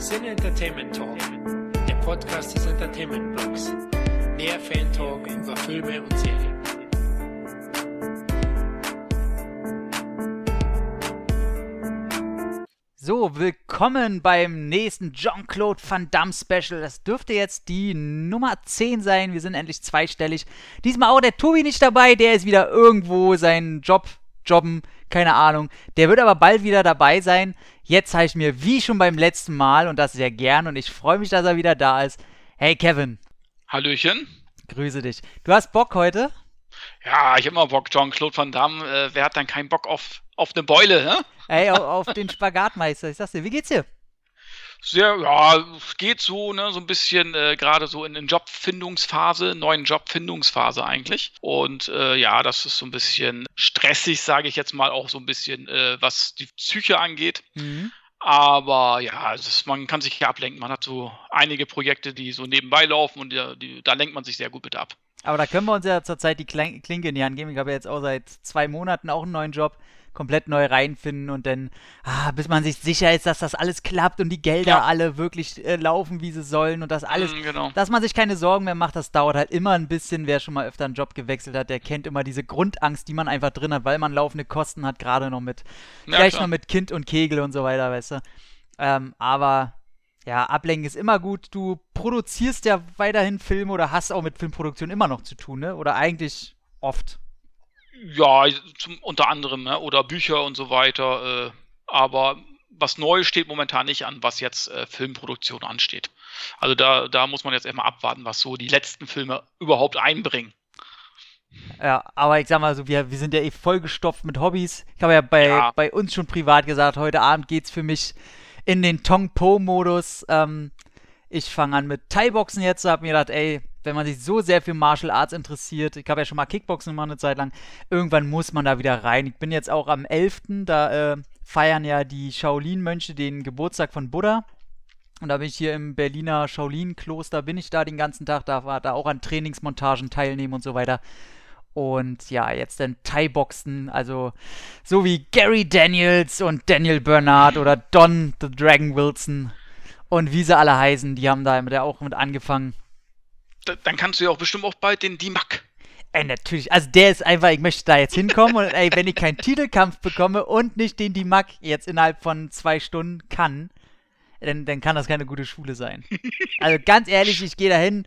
Sin Entertainment Talk, der Podcast des Entertainment Blogs. Mehr Fan Talk über Filme und Serien. So, willkommen beim nächsten Jean-Claude Van Damme Special. Das dürfte jetzt die Nummer 10 sein. Wir sind endlich zweistellig. Diesmal auch der Tobi nicht dabei. Der ist wieder irgendwo seinen Job jobben. Keine Ahnung. Der wird aber bald wieder dabei sein. Jetzt habe ich mir wie schon beim letzten Mal und das sehr gern und ich freue mich, dass er wieder da ist. Hey Kevin. Hallöchen. Grüße dich. Du hast Bock heute? Ja, ich habe immer Bock, Jean-Claude Van Damme. Äh, wer hat dann keinen Bock auf, auf eine Beule, ne? Ey, auf, auf den Spagatmeister. Ich sag's dir, wie geht's dir? Sehr, ja, es geht so, ne, so ein bisschen äh, gerade so in, in Jobfindungsphase, neuen Jobfindungsphase eigentlich. Und äh, ja, das ist so ein bisschen stressig, sage ich jetzt mal, auch so ein bisschen, äh, was die Psyche angeht. Mhm. Aber ja, ist, man kann sich ja ablenken. Man hat so einige Projekte, die so nebenbei laufen und die, die, da lenkt man sich sehr gut mit ab. Aber da können wir uns ja zurzeit die Klinke in die Hand geben. Ich habe ja jetzt auch seit zwei Monaten auch einen neuen Job komplett neu reinfinden und dann, ah, bis man sich sicher ist, dass das alles klappt und die Gelder ja. alle wirklich äh, laufen, wie sie sollen und das alles, mm, genau. dass man sich keine Sorgen mehr macht, das dauert halt immer ein bisschen. Wer schon mal öfter einen Job gewechselt hat, der kennt immer diese Grundangst, die man einfach drin hat, weil man laufende Kosten hat, gerade noch mit, ja, vielleicht klar. noch mit Kind und Kegel und so weiter, weißt du. Ähm, aber ja, Ablenken ist immer gut. Du produzierst ja weiterhin Filme oder hast auch mit Filmproduktion immer noch zu tun, ne? Oder eigentlich oft. Ja, zum, unter anderem, ne? oder Bücher und so weiter. Äh, aber was Neues steht momentan nicht an, was jetzt äh, Filmproduktion ansteht. Also da, da muss man jetzt erstmal abwarten, was so die letzten Filme überhaupt einbringen. Ja, aber ich sag mal so, wir, wir sind ja eh vollgestopft mit Hobbys. Ich habe ja bei, ja. bei uns schon privat gesagt, heute Abend geht's für mich in den Tong Po-Modus. Ähm, ich fange an mit Thai-Boxen jetzt, habe mir gedacht, ey, wenn man sich so sehr für Martial Arts interessiert, ich habe ja schon mal Kickboxen gemacht eine Zeit lang, irgendwann muss man da wieder rein. Ich bin jetzt auch am 11., da äh, feiern ja die Shaolin-Mönche den Geburtstag von Buddha. Und da bin ich hier im Berliner Shaolin-Kloster, bin ich da den ganzen Tag, da war da auch an Trainingsmontagen teilnehmen und so weiter. Und ja, jetzt dann Thai-Boxen, also so wie Gary Daniels und Daniel Bernard oder Don the Dragon Wilson und wie sie alle heißen, die haben da der auch mit angefangen dann kannst du ja auch bestimmt auch bald den Dimak. Ey, natürlich. Also der ist einfach, ich möchte da jetzt hinkommen und ey, wenn ich keinen Titelkampf bekomme und nicht den Dimak jetzt innerhalb von zwei Stunden kann, dann, dann kann das keine gute Schule sein. Also ganz ehrlich, ich gehe da hin,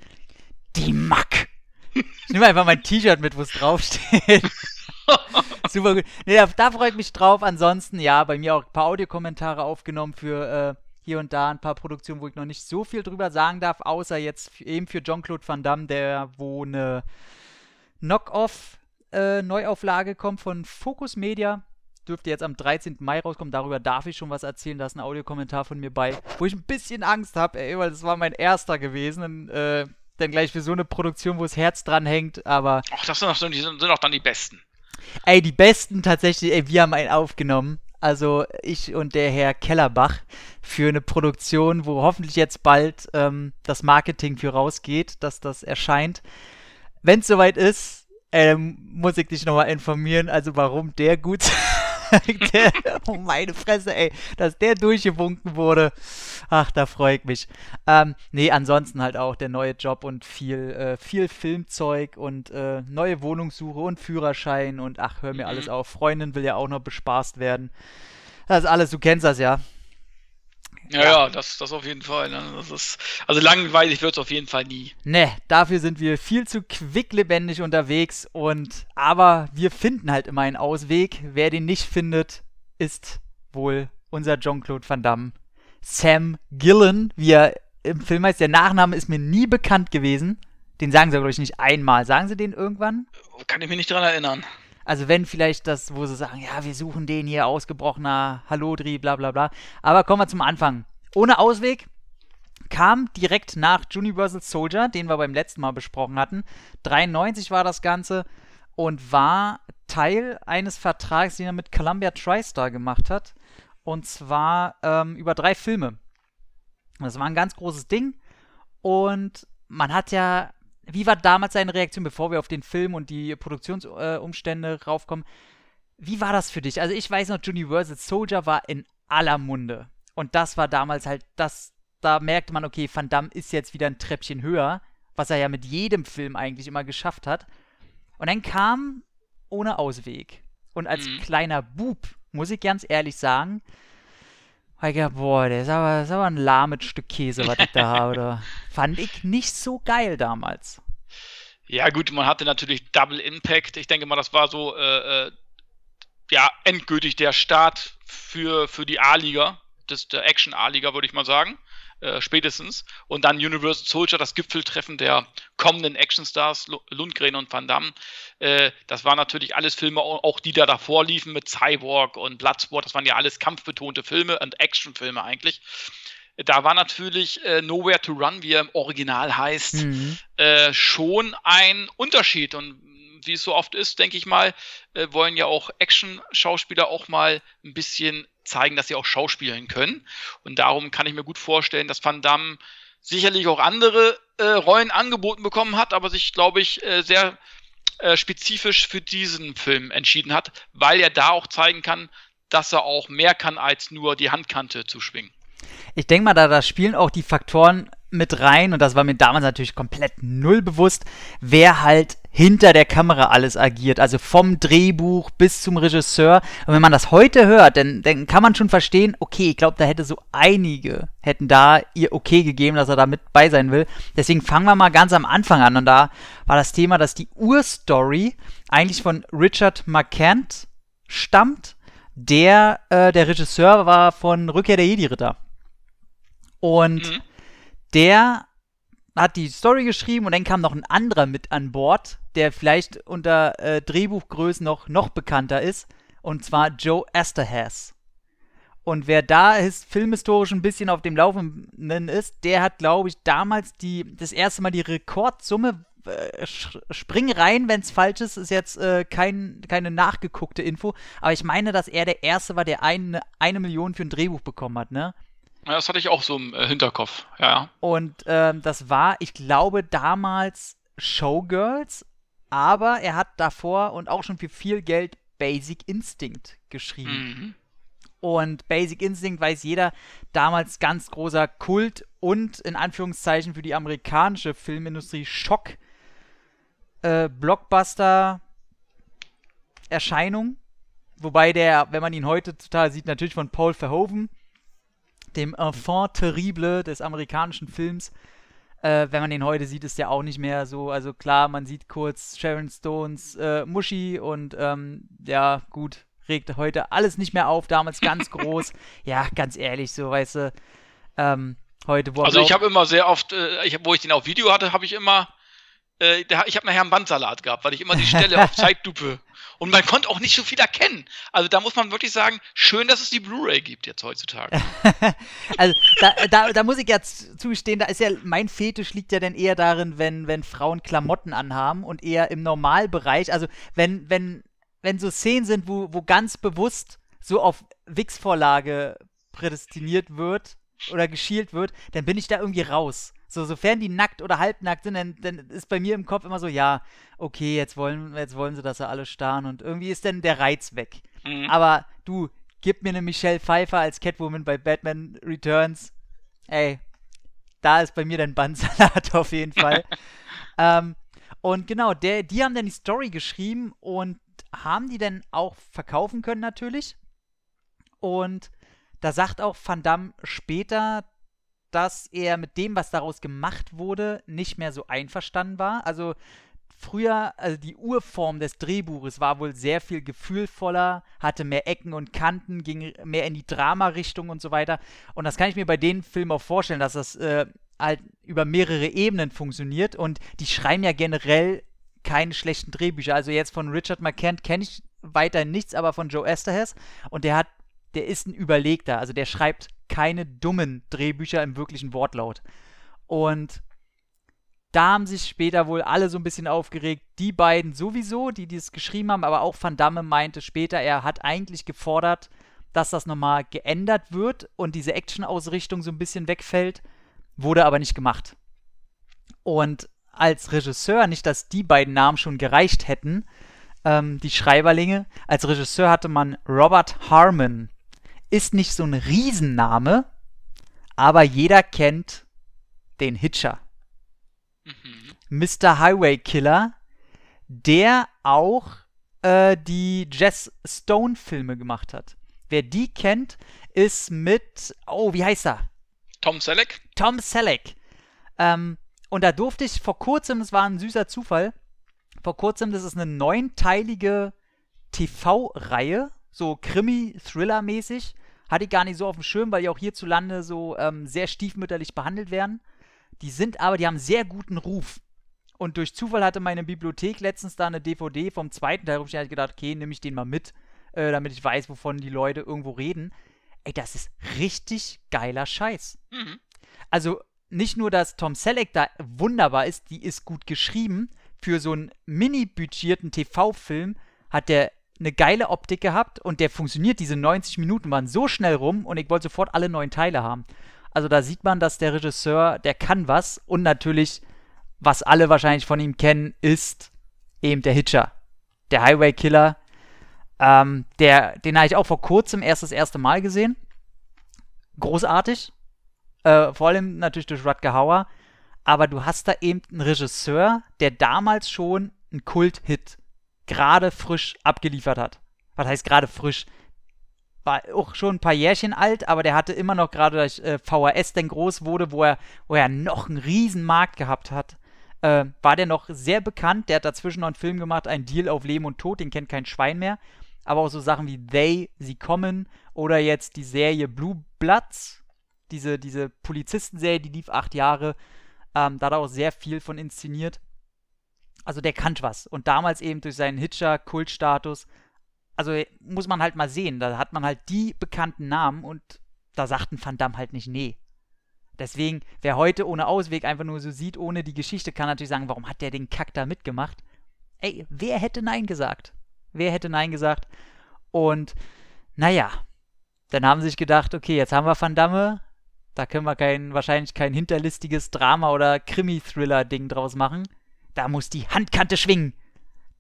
Dimak. Ich nehme einfach mein T-Shirt mit, wo es draufsteht. Super gut. Nee, da, da freue ich mich drauf. Ansonsten, ja, bei mir auch ein paar Audiokommentare aufgenommen für äh, hier und da ein paar Produktionen, wo ich noch nicht so viel drüber sagen darf, außer jetzt eben für Jean-Claude Van Damme, der wo eine Knock-Off äh, Neuauflage kommt von Focus Media. Dürfte jetzt am 13. Mai rauskommen. Darüber darf ich schon was erzählen. Da ist ein Audiokommentar von mir bei, wo ich ein bisschen Angst habe, ey, weil das war mein erster gewesen. Und, äh, dann gleich für so eine Produktion, wo das Herz dran hängt, aber. Ach, das sind die sind, auch dann die besten. Ey, die besten tatsächlich, ey, wir haben einen aufgenommen also ich und der Herr Kellerbach, für eine Produktion, wo hoffentlich jetzt bald ähm, das Marketing für rausgeht, dass das erscheint. Wenn es soweit ist, ähm, muss ich dich nochmal informieren, also warum der gut der, oh meine Fresse, ey, dass der durchgewunken wurde. Ach, da freue ich mich. Ähm, nee, ansonsten halt auch der neue Job und viel, äh, viel Filmzeug und äh, neue Wohnungssuche und Führerschein und ach, hör mir mhm. alles auf. Freundin will ja auch noch bespaßt werden. Das ist alles, du kennst das ja. Ja, ja, das, das auf jeden Fall. Ne? Das ist, also langweilig wird es auf jeden Fall nie. Ne, dafür sind wir viel zu quicklebendig unterwegs und aber wir finden halt immer einen Ausweg. Wer den nicht findet, ist wohl unser Jean-Claude Van Damme. Sam Gillen, wie er im Film heißt, der Nachname ist mir nie bekannt gewesen. Den sagen sie, glaube ich, nicht einmal. Sagen sie den irgendwann? Kann ich mich nicht dran erinnern. Also wenn vielleicht das, wo sie sagen, ja, wir suchen den hier, ausgebrochener Hallodri, bla bla bla. Aber kommen wir zum Anfang. Ohne Ausweg kam direkt nach Universal Soldier, den wir beim letzten Mal besprochen hatten. 93 war das Ganze und war Teil eines Vertrags, den er mit Columbia TriStar gemacht hat. Und zwar ähm, über drei Filme. Das war ein ganz großes Ding. Und man hat ja wie war damals deine Reaktion, bevor wir auf den Film und die Produktionsumstände äh, raufkommen? Wie war das für dich? Also ich weiß noch, Universal Soldier war in aller Munde. Und das war damals halt das da merkte man, okay, Van Damme ist jetzt wieder ein Treppchen höher, was er ja mit jedem Film eigentlich immer geschafft hat. Und dann kam ohne Ausweg. Und als Mhm. kleiner Bub, muss ich ganz ehrlich sagen, hab ich gedacht, boah, der ist aber, das ist aber ein lahmes Stück Käse, was ich da habe. Da. Fand ich nicht so geil damals. Ja, gut, man hatte natürlich Double Impact. Ich denke mal, das war so, äh, äh, ja, endgültig der Start für, für die A-Liga, das- der Action-A-Liga, würde ich mal sagen. Äh, spätestens. Und dann Universal Soldier, das Gipfeltreffen der kommenden Actionstars, Lu- Lundgren und Van Damme. Äh, das waren natürlich alles Filme, au- auch die da davor liefen mit Cyborg und Bloodsport. Das waren ja alles kampfbetonte Filme und Actionfilme eigentlich. Da war natürlich äh, Nowhere to Run, wie er im Original heißt, Mhm. äh, schon ein Unterschied. Und wie es so oft ist, denke ich mal, äh, wollen ja auch Action-Schauspieler auch mal ein bisschen zeigen, dass sie auch schauspielen können. Und darum kann ich mir gut vorstellen, dass Van Damme sicherlich auch andere äh, Rollen angeboten bekommen hat, aber sich, glaube ich, äh, sehr äh, spezifisch für diesen Film entschieden hat, weil er da auch zeigen kann, dass er auch mehr kann, als nur die Handkante zu schwingen. Ich denke mal, da, da spielen auch die Faktoren mit rein und das war mir damals natürlich komplett null bewusst, wer halt hinter der Kamera alles agiert, also vom Drehbuch bis zum Regisseur. Und wenn man das heute hört, dann, dann kann man schon verstehen, okay, ich glaube, da hätte so einige, hätten da ihr okay gegeben, dass er da mit bei sein will. Deswegen fangen wir mal ganz am Anfang an und da war das Thema, dass die Urstory eigentlich von Richard McCant stammt, der äh, der Regisseur war von Rückkehr der Jedi-Ritter. Und Mhm. der hat die Story geschrieben und dann kam noch ein anderer mit an Bord, der vielleicht unter äh, Drehbuchgrößen noch, noch bekannter ist, und zwar Joe Esterhaz. Und wer da ist, filmhistorisch ein bisschen auf dem Laufenden ist, der hat, glaube ich, damals die, das erste Mal die Rekordsumme. Äh, spring rein, wenn es falsch ist, ist jetzt äh, kein, keine nachgeguckte Info. Aber ich meine, dass er der Erste war, der eine, eine Million für ein Drehbuch bekommen hat, ne? Ja, das hatte ich auch so im äh, Hinterkopf. Ja. Und ähm, das war, ich glaube, damals Showgirls, aber er hat davor und auch schon für viel Geld Basic Instinct geschrieben. Mhm. Und Basic Instinct weiß jeder, damals ganz großer Kult und in Anführungszeichen für die amerikanische Filmindustrie Schock. Äh, Blockbuster Erscheinung. Wobei der, wenn man ihn heute total sieht, natürlich von Paul Verhoeven, dem Enfant terrible des amerikanischen Films. Äh, wenn man den heute sieht, ist der auch nicht mehr so. Also klar, man sieht kurz Sharon Stones äh, Muschi und ähm, ja, gut, regt heute alles nicht mehr auf. Damals ganz groß. ja, ganz ehrlich, so, weißt du. Ähm, heute, wo Also ich habe immer sehr oft, äh, ich, wo ich den auf Video hatte, habe ich immer, äh, ich habe nachher einen Bandsalat gehabt, weil ich immer die Stelle auf Zeitlupe und man konnte auch nicht so viel erkennen. Also da muss man wirklich sagen, schön, dass es die Blu-ray gibt jetzt heutzutage. also da, da, da muss ich jetzt zugestehen, da ist ja, mein Fetisch liegt ja dann eher darin, wenn, wenn Frauen Klamotten anhaben und eher im Normalbereich, also wenn, wenn, wenn so Szenen sind, wo, wo ganz bewusst so auf Wix-Vorlage prädestiniert wird oder geschielt wird, dann bin ich da irgendwie raus. So, sofern die nackt oder halbnackt sind, dann, dann ist bei mir im Kopf immer so, ja, okay, jetzt wollen, jetzt wollen sie, dass sie alle starren und irgendwie ist dann der Reiz weg. Mhm. Aber du, gib mir eine Michelle Pfeiffer als Catwoman bei Batman Returns. Ey, da ist bei mir dein Bandsalat auf jeden Fall. ähm, und genau, der, die haben dann die Story geschrieben und haben die dann auch verkaufen können natürlich. Und da sagt auch Van Damme später, dass er mit dem, was daraus gemacht wurde, nicht mehr so einverstanden war. Also früher, also die Urform des Drehbuches war wohl sehr viel gefühlvoller, hatte mehr Ecken und Kanten, ging mehr in die Drama-Richtung und so weiter. Und das kann ich mir bei den Filmen auch vorstellen, dass das äh, halt über mehrere Ebenen funktioniert. Und die schreiben ja generell keine schlechten Drehbücher. Also jetzt von Richard McCant kenne ich weiterhin nichts, aber von Joe Esterhaz. Und der hat, der ist ein Überlegter. Also der schreibt keine dummen Drehbücher im wirklichen Wortlaut. Und da haben sich später wohl alle so ein bisschen aufgeregt. Die beiden sowieso, die dies geschrieben haben, aber auch Van Damme meinte später, er hat eigentlich gefordert, dass das nochmal geändert wird und diese Action-Ausrichtung so ein bisschen wegfällt, wurde aber nicht gemacht. Und als Regisseur, nicht, dass die beiden Namen schon gereicht hätten, ähm, die Schreiberlinge, als Regisseur hatte man Robert Harmon. Ist nicht so ein Riesenname, Aber jeder kennt den Hitcher. Mhm. Mr. Highway Killer, der auch äh, die Jess Stone-Filme gemacht hat. Wer die kennt, ist mit, oh, wie heißt er? Tom Selleck? Tom Selleck. Ähm, und da durfte ich vor kurzem, das war ein süßer Zufall, vor kurzem, das ist eine neunteilige TV-Reihe, so Krimi-Thriller-mäßig. Hatte ich gar nicht so auf dem Schirm, weil die auch hierzulande so ähm, sehr stiefmütterlich behandelt werden. Die sind aber, die haben sehr guten Ruf. Und durch Zufall hatte meine Bibliothek letztens da eine DVD vom zweiten Teil rumstehen. Da habe ich gedacht, okay, nehme ich den mal mit, äh, damit ich weiß, wovon die Leute irgendwo reden. Ey, das ist richtig geiler Scheiß. Mhm. Also nicht nur, dass Tom Selleck da wunderbar ist, die ist gut geschrieben. Für so einen mini-budgetierten TV-Film hat der eine geile Optik gehabt und der funktioniert. Diese 90 Minuten waren so schnell rum und ich wollte sofort alle neun Teile haben. Also da sieht man, dass der Regisseur, der kann was und natürlich, was alle wahrscheinlich von ihm kennen, ist eben der Hitcher. Der Highway Killer. Ähm, der, den habe ich auch vor kurzem erst das erste Mal gesehen. Großartig. Äh, vor allem natürlich durch Rutger Hauer. Aber du hast da eben einen Regisseur, der damals schon einen Kult-Hit gerade frisch abgeliefert hat. Was heißt gerade frisch? War auch schon ein paar Jährchen alt, aber der hatte immer noch gerade durch äh, VHS denn groß wurde, wo er, wo er noch einen riesen Markt gehabt hat. Äh, war der noch sehr bekannt. Der hat dazwischen noch einen Film gemacht, ein Deal auf Leben und Tod, den kennt kein Schwein mehr. Aber auch so Sachen wie They, Sie kommen oder jetzt die Serie Blue Bloods, diese, diese Polizistenserie, die lief acht Jahre. Ähm, da hat er auch sehr viel von inszeniert. Also der kann was. Und damals eben durch seinen Hitcher-Kultstatus, also muss man halt mal sehen, da hat man halt die bekannten Namen und da sagt ein Van Damme halt nicht nee. Deswegen, wer heute ohne Ausweg einfach nur so sieht, ohne die Geschichte, kann natürlich sagen, warum hat der den Kack da mitgemacht? Ey, wer hätte Nein gesagt? Wer hätte Nein gesagt? Und, naja, dann haben sie sich gedacht, okay, jetzt haben wir Van Damme, da können wir kein, wahrscheinlich kein hinterlistiges Drama- oder Krimi-Thriller-Ding draus machen. Da muss die Handkante schwingen.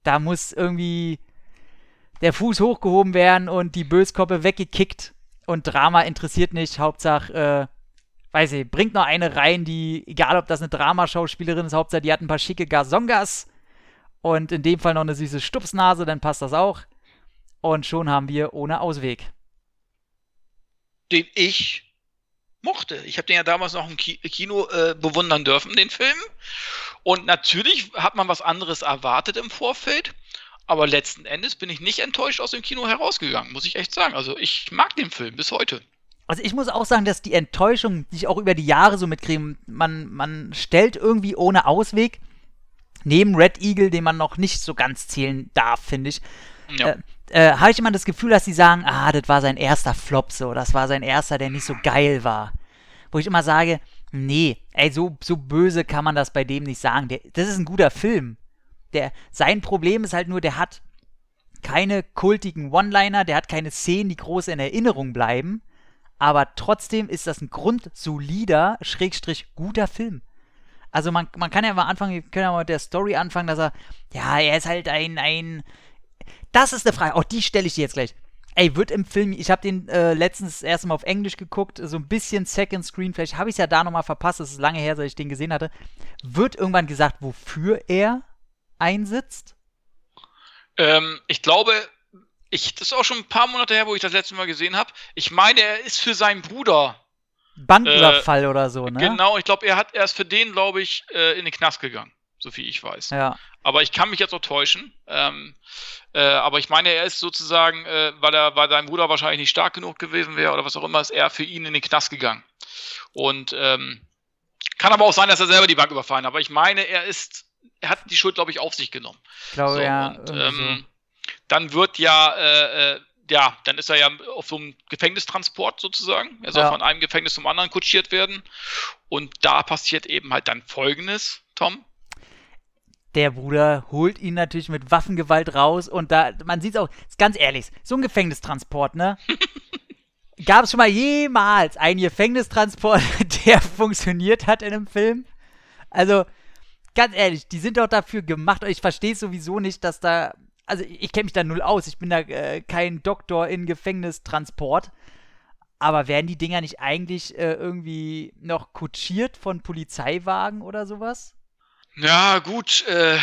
Da muss irgendwie der Fuß hochgehoben werden und die Böskoppe weggekickt. Und Drama interessiert nicht. Hauptsache, äh, weiß ich, bringt noch eine rein, die, egal ob das eine Dramaschauspielerin ist, Hauptsache, die hat ein paar schicke Garzongas. Und in dem Fall noch eine süße Stupsnase, dann passt das auch. Und schon haben wir ohne Ausweg. Den ich mochte. Ich habe den ja damals noch im Kino äh, bewundern dürfen, den Film. Und natürlich hat man was anderes erwartet im Vorfeld. Aber letzten Endes bin ich nicht enttäuscht aus dem Kino herausgegangen, muss ich echt sagen. Also ich mag den Film bis heute. Also ich muss auch sagen, dass die Enttäuschung, die ich auch über die Jahre so mitkriege, man, man stellt irgendwie ohne Ausweg, neben Red Eagle, den man noch nicht so ganz zählen darf, finde ich, ja. äh, äh, habe ich immer das Gefühl, dass sie sagen, ah, das war sein erster Flop so, das war sein erster, der nicht so geil war. Wo ich immer sage, nee, ey, so, so böse kann man das bei dem nicht sagen. Der, das ist ein guter Film. Der, sein Problem ist halt nur, der hat keine kultigen One-Liner, der hat keine Szenen, die groß in Erinnerung bleiben. Aber trotzdem ist das ein grundsolider, schrägstrich guter Film. Also man, man kann ja mal anfangen, wir können ja mal mit der Story anfangen, dass er, ja, er ist halt ein, ein, das ist eine Frage, auch die stelle ich dir jetzt gleich. Ey, wird im Film, ich habe den äh, letztens erst mal auf Englisch geguckt, so ein bisschen Second Screen, vielleicht habe ich es ja da nochmal verpasst, es ist lange her, seit ich den gesehen hatte. Wird irgendwann gesagt, wofür er einsitzt? Ähm, ich glaube, ich, das ist auch schon ein paar Monate her, wo ich das letzte Mal gesehen habe. Ich meine, er ist für seinen Bruder. Banküberfall äh, oder so, ne? Genau, ich glaube, er hat erst für den, glaube ich, äh, in den Knast gegangen, so viel ich weiß. Ja. Aber ich kann mich jetzt auch täuschen. Ähm, äh, aber ich meine, er ist sozusagen, äh, weil, er, weil sein Bruder wahrscheinlich nicht stark genug gewesen wäre oder was auch immer, ist er für ihn in den Knast gegangen. Und ähm, kann aber auch sein, dass er selber die Bank überfallen hat. Aber ich meine, er ist, er hat die Schuld, glaube ich, auf sich genommen. Ich glaube, so, ja. Und, ähm. Dann wird ja, äh, äh, ja, dann ist er ja auf so einem Gefängnistransport sozusagen. Er soll ja. von einem Gefängnis zum anderen kutschiert werden. Und da passiert eben halt dann Folgendes, Tom der Bruder holt ihn natürlich mit Waffengewalt raus und da, man sieht es auch, ganz ehrlich, so ein Gefängnistransport, ne? Gab es schon mal jemals einen Gefängnistransport, der funktioniert hat in einem Film? Also, ganz ehrlich, die sind doch dafür gemacht. Ich verstehe sowieso nicht, dass da. Also, ich kenne mich da null aus. Ich bin da äh, kein Doktor in Gefängnistransport. Aber werden die Dinger nicht eigentlich äh, irgendwie noch kutschiert von Polizeiwagen oder sowas? Ja, gut. Äh,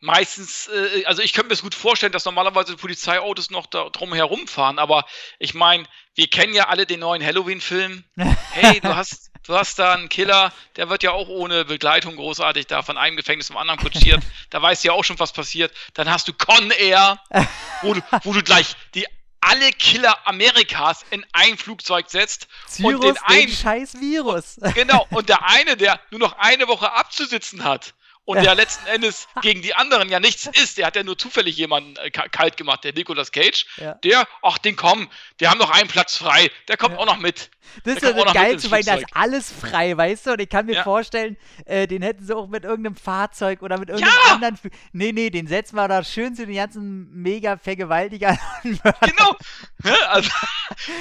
meistens, äh, also ich könnte mir das gut vorstellen, dass normalerweise Polizeiautos noch da drum herumfahren, aber ich meine, wir kennen ja alle den neuen Halloween-Film. Hey, du hast, du hast da einen Killer, der wird ja auch ohne Begleitung großartig da von einem Gefängnis zum anderen kutschiert. da weißt du ja auch schon, was passiert. Dann hast du Con Air, wo du, wo du gleich die alle Killer Amerikas in ein Flugzeug setzt Cyrus, und den einen scheiß Virus. Genau, und der eine, der nur noch eine Woche abzusitzen hat und der letzten Endes gegen die anderen ja nichts ist, der hat ja nur zufällig jemanden äh, kalt gemacht, der Nicolas Cage, ja. der, ach, den komm, wir haben noch einen Platz frei, der kommt ja. auch noch mit. Das der ist ja geil zu weil da ist alles frei, weißt du? Und ich kann mir ja. vorstellen, äh, den hätten sie auch mit irgendeinem Fahrzeug oder mit irgendeinem anderen. Nee, nee, den setzen wir da schön zu den ganzen mega Vergewaltigern. genau. Also,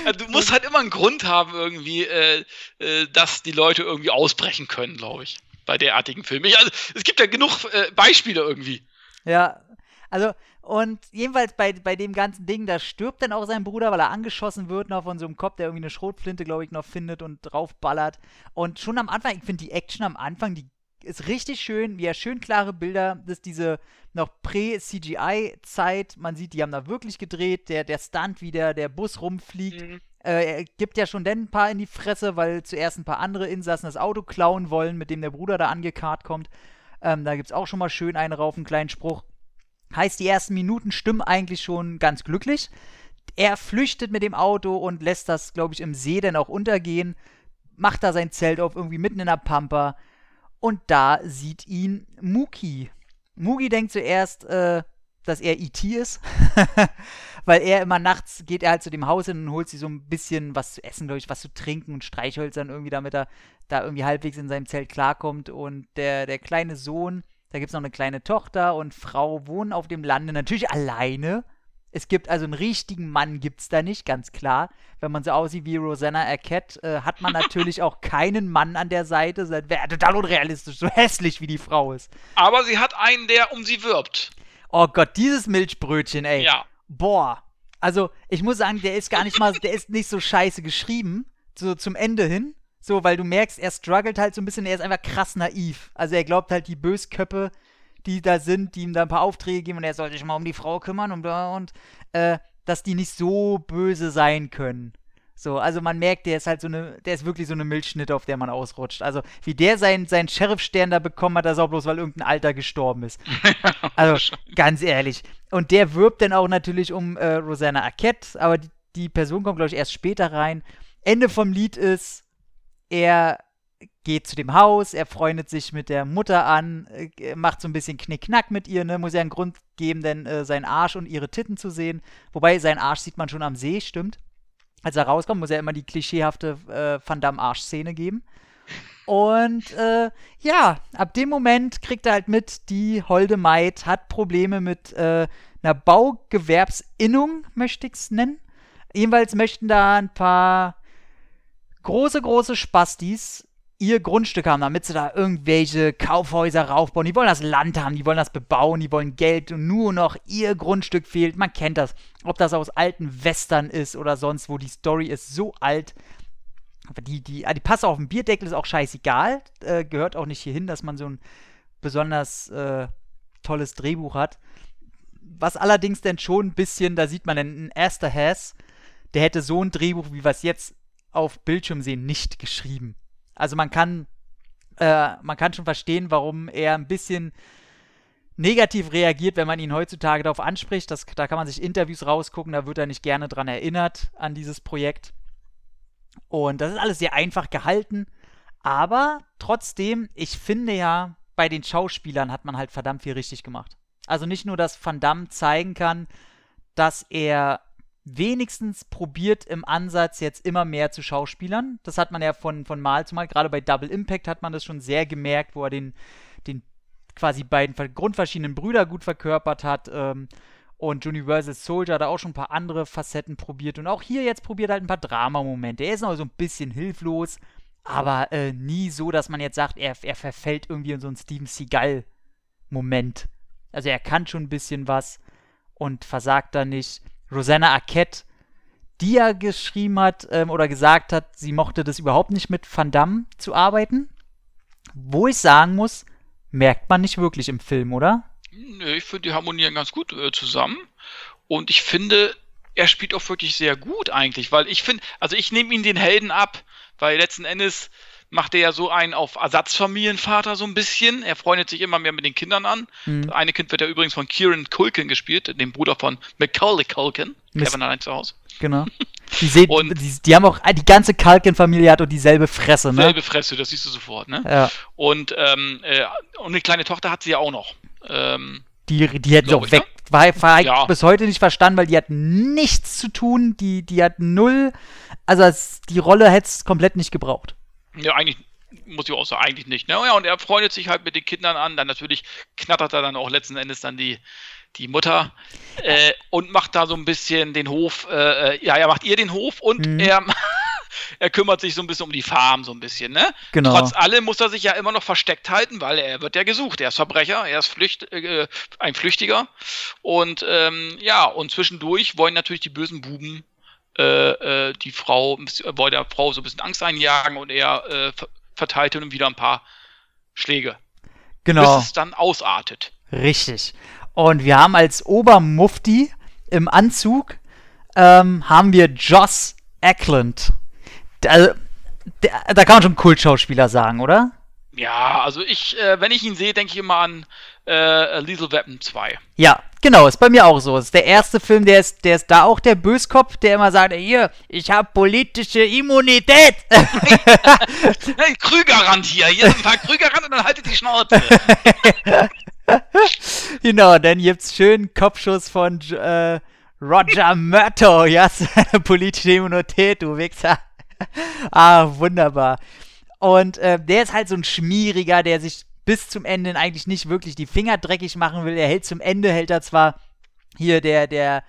also, du musst halt immer einen Grund haben, irgendwie, äh, äh, dass die Leute irgendwie ausbrechen können, glaube ich bei derartigen Filmen. Ich, also, es gibt ja genug äh, Beispiele irgendwie. Ja, also, und jedenfalls bei, bei dem ganzen Ding, da stirbt dann auch sein Bruder, weil er angeschossen wird noch von so einem Kopf, der irgendwie eine Schrotflinte, glaube ich, noch findet und draufballert. Und schon am Anfang, ich finde die Action am Anfang, die ist richtig schön, wie er schön klare Bilder, das ist diese noch Prä-CGI-Zeit, man sieht, die haben da wirklich gedreht, der, der Stunt, wie der, der Bus rumfliegt, mhm. Äh, er gibt ja schon dann ein paar in die Fresse, weil zuerst ein paar andere Insassen das Auto klauen wollen, mit dem der Bruder da angekarrt kommt. Ähm, da gibt es auch schon mal schön einen rauf, einen kleinen Spruch. Heißt, die ersten Minuten stimmen eigentlich schon ganz glücklich. Er flüchtet mit dem Auto und lässt das, glaube ich, im See dann auch untergehen. Macht da sein Zelt auf, irgendwie mitten in der Pampa. Und da sieht ihn Muki. Muki denkt zuerst, äh, dass er E.T. ist. Weil er immer nachts geht er halt zu dem Haus hin und holt sich so ein bisschen was zu essen, glaube ich, was zu trinken und Streichhölzern irgendwie, damit er da irgendwie halbwegs in seinem Zelt klarkommt. Und der, der kleine Sohn, da gibt es noch eine kleine Tochter und Frau wohnen auf dem Lande natürlich alleine. Es gibt also einen richtigen Mann, gibt es da nicht, ganz klar. Wenn man so aussieht wie Rosanna Arquette, äh, hat man natürlich auch keinen Mann an der Seite. Das wäre total unrealistisch, so hässlich wie die Frau ist. Aber sie hat einen, der um sie wirbt. Oh Gott, dieses Milchbrötchen, ey. Ja. Boah. Also, ich muss sagen, der ist gar nicht mal, der ist nicht so scheiße geschrieben, so zum Ende hin. So, weil du merkst, er struggelt halt so ein bisschen, er ist einfach krass naiv. Also, er glaubt halt, die Bösköppe, die da sind, die ihm da ein paar Aufträge geben und er soll sich mal um die Frau kümmern und, und äh, dass die nicht so böse sein können. So, also man merkt, der ist halt so eine, der ist wirklich so eine Milchschnitte, auf der man ausrutscht. Also, wie der seinen, seinen Sheriff-Stern da bekommen hat, das ist auch bloß, weil irgendein Alter gestorben ist. also, ganz ehrlich. Und der wirbt dann auch natürlich um äh, Rosanna Arquette, aber die, die Person kommt, glaube ich, erst später rein. Ende vom Lied ist, er geht zu dem Haus, er freundet sich mit der Mutter an, äh, macht so ein bisschen Knickknack mit ihr, ne? Muss ja einen Grund geben, denn äh, seinen Arsch und ihre Titten zu sehen. Wobei, seinen Arsch sieht man schon am See, stimmt als er rauskommt, muss er immer die klischeehafte äh, Van Damme-Arsch-Szene geben. Und äh, ja, ab dem Moment kriegt er halt mit, die holde Maid hat Probleme mit äh, einer Baugewerbsinnung, möchte ich es nennen. Jedenfalls möchten da ein paar große, große Spastis ihr Grundstück haben, damit sie da irgendwelche Kaufhäuser raufbauen. Die wollen das Land haben, die wollen das bebauen, die wollen Geld und nur noch ihr Grundstück fehlt. Man kennt das. Ob das aus alten Western ist oder sonst wo. Die Story ist so alt. Die, die, die Passe auf den Bierdeckel ist auch scheißegal. Äh, gehört auch nicht hierhin, dass man so ein besonders äh, tolles Drehbuch hat. Was allerdings denn schon ein bisschen, da sieht man einen Esther Hess, der hätte so ein Drehbuch, wie wir es jetzt auf Bildschirm sehen, nicht geschrieben. Also man kann, äh, man kann schon verstehen, warum er ein bisschen negativ reagiert, wenn man ihn heutzutage darauf anspricht. Das, da kann man sich Interviews rausgucken, da wird er nicht gerne dran erinnert an dieses Projekt. Und das ist alles sehr einfach gehalten. Aber trotzdem, ich finde ja, bei den Schauspielern hat man halt verdammt viel richtig gemacht. Also nicht nur, dass Van Damme zeigen kann, dass er wenigstens probiert im Ansatz jetzt immer mehr zu Schauspielern. Das hat man ja von, von Mal zu Mal, gerade bei Double Impact hat man das schon sehr gemerkt, wo er den, den quasi beiden grundverschiedenen Brüder gut verkörpert hat. Ähm, und Universal Soldier hat auch schon ein paar andere Facetten probiert. Und auch hier jetzt probiert halt ein paar Dramamomente. Er ist noch so ein bisschen hilflos, aber äh, nie so, dass man jetzt sagt, er, er verfällt irgendwie in so einen Steven Seagal-Moment. Also er kann schon ein bisschen was und versagt da nicht. Rosanna Arquette, die ja geschrieben hat ähm, oder gesagt hat, sie mochte das überhaupt nicht mit Van Damme zu arbeiten. Wo ich sagen muss, merkt man nicht wirklich im Film, oder? Nö, ich finde, die harmonieren ganz gut äh, zusammen. Und ich finde, er spielt auch wirklich sehr gut eigentlich, weil ich finde, also ich nehme ihn den Helden ab, weil letzten Endes macht er ja so einen auf Ersatzfamilienvater so ein bisschen. Er freundet sich immer mehr mit den Kindern an. Hm. Das eine Kind wird ja übrigens von Kieran Culkin gespielt, dem Bruder von Macaulay Culkin. Mist. Kevin allein zu Hause. Genau. Die, sehen, Und- die, die haben auch, die ganze Kalkin-Familie hat auch dieselbe Fresse, ne? Selbe Fresse, das siehst du sofort, ne? Ja. Und, ähm, äh, und eine kleine Tochter hat sie ja auch noch. Ähm, Die, die hätten sie auch ich, weg. War, war ich Ja. bis heute nicht verstanden, weil die hat nichts zu tun. Die, die hat null. Also die Rolle hätte es komplett nicht gebraucht. Ja, eigentlich muss ich auch sagen, eigentlich nicht. Ne? Ja, und er freundet sich halt mit den Kindern an. Dann natürlich knattert er dann auch letzten Endes dann die, die Mutter äh, und macht da so ein bisschen den Hof. Äh, äh, ja, er macht ihr den Hof und Mhm. er, er kümmert sich so ein bisschen um die Farm, so ein bisschen. Ne? Genau. Trotz allem muss er sich ja immer noch versteckt halten, weil er wird ja gesucht. Er ist Verbrecher, er ist Flücht, äh, ein Flüchtiger. Und ähm, ja, und zwischendurch wollen natürlich die bösen Buben äh, äh, die Frau, wollen der Frau so ein bisschen Angst einjagen und er äh, ver- verteilt hin und wieder ein paar Schläge. Genau. Bis es dann ausartet. Richtig. Und wir haben als Obermufti im Anzug ähm, haben wir Joss Ackland. Da, da kann man schon Kultschauspieler sagen, oder? Ja, also ich, äh, wenn ich ihn sehe, denke ich immer an äh, Lethal Weapon 2. Ja, genau, ist bei mir auch so. Ist der erste Film, der ist, der ist da auch der Böskopf, der immer sagt, hier, ich habe politische Immunität. Krügerrand hier, hier sind ein paar Krügerrand und dann haltet die Schnauze. genau, dann gibt's schön Kopfschuss von äh, Roger Murto. Ja, seine politische Immunität, du Wichser. ah, wunderbar. Und äh, der ist halt so ein Schmieriger, der sich bis zum Ende eigentlich nicht wirklich die Finger dreckig machen will. Er hält zum Ende, hält er zwar hier der, der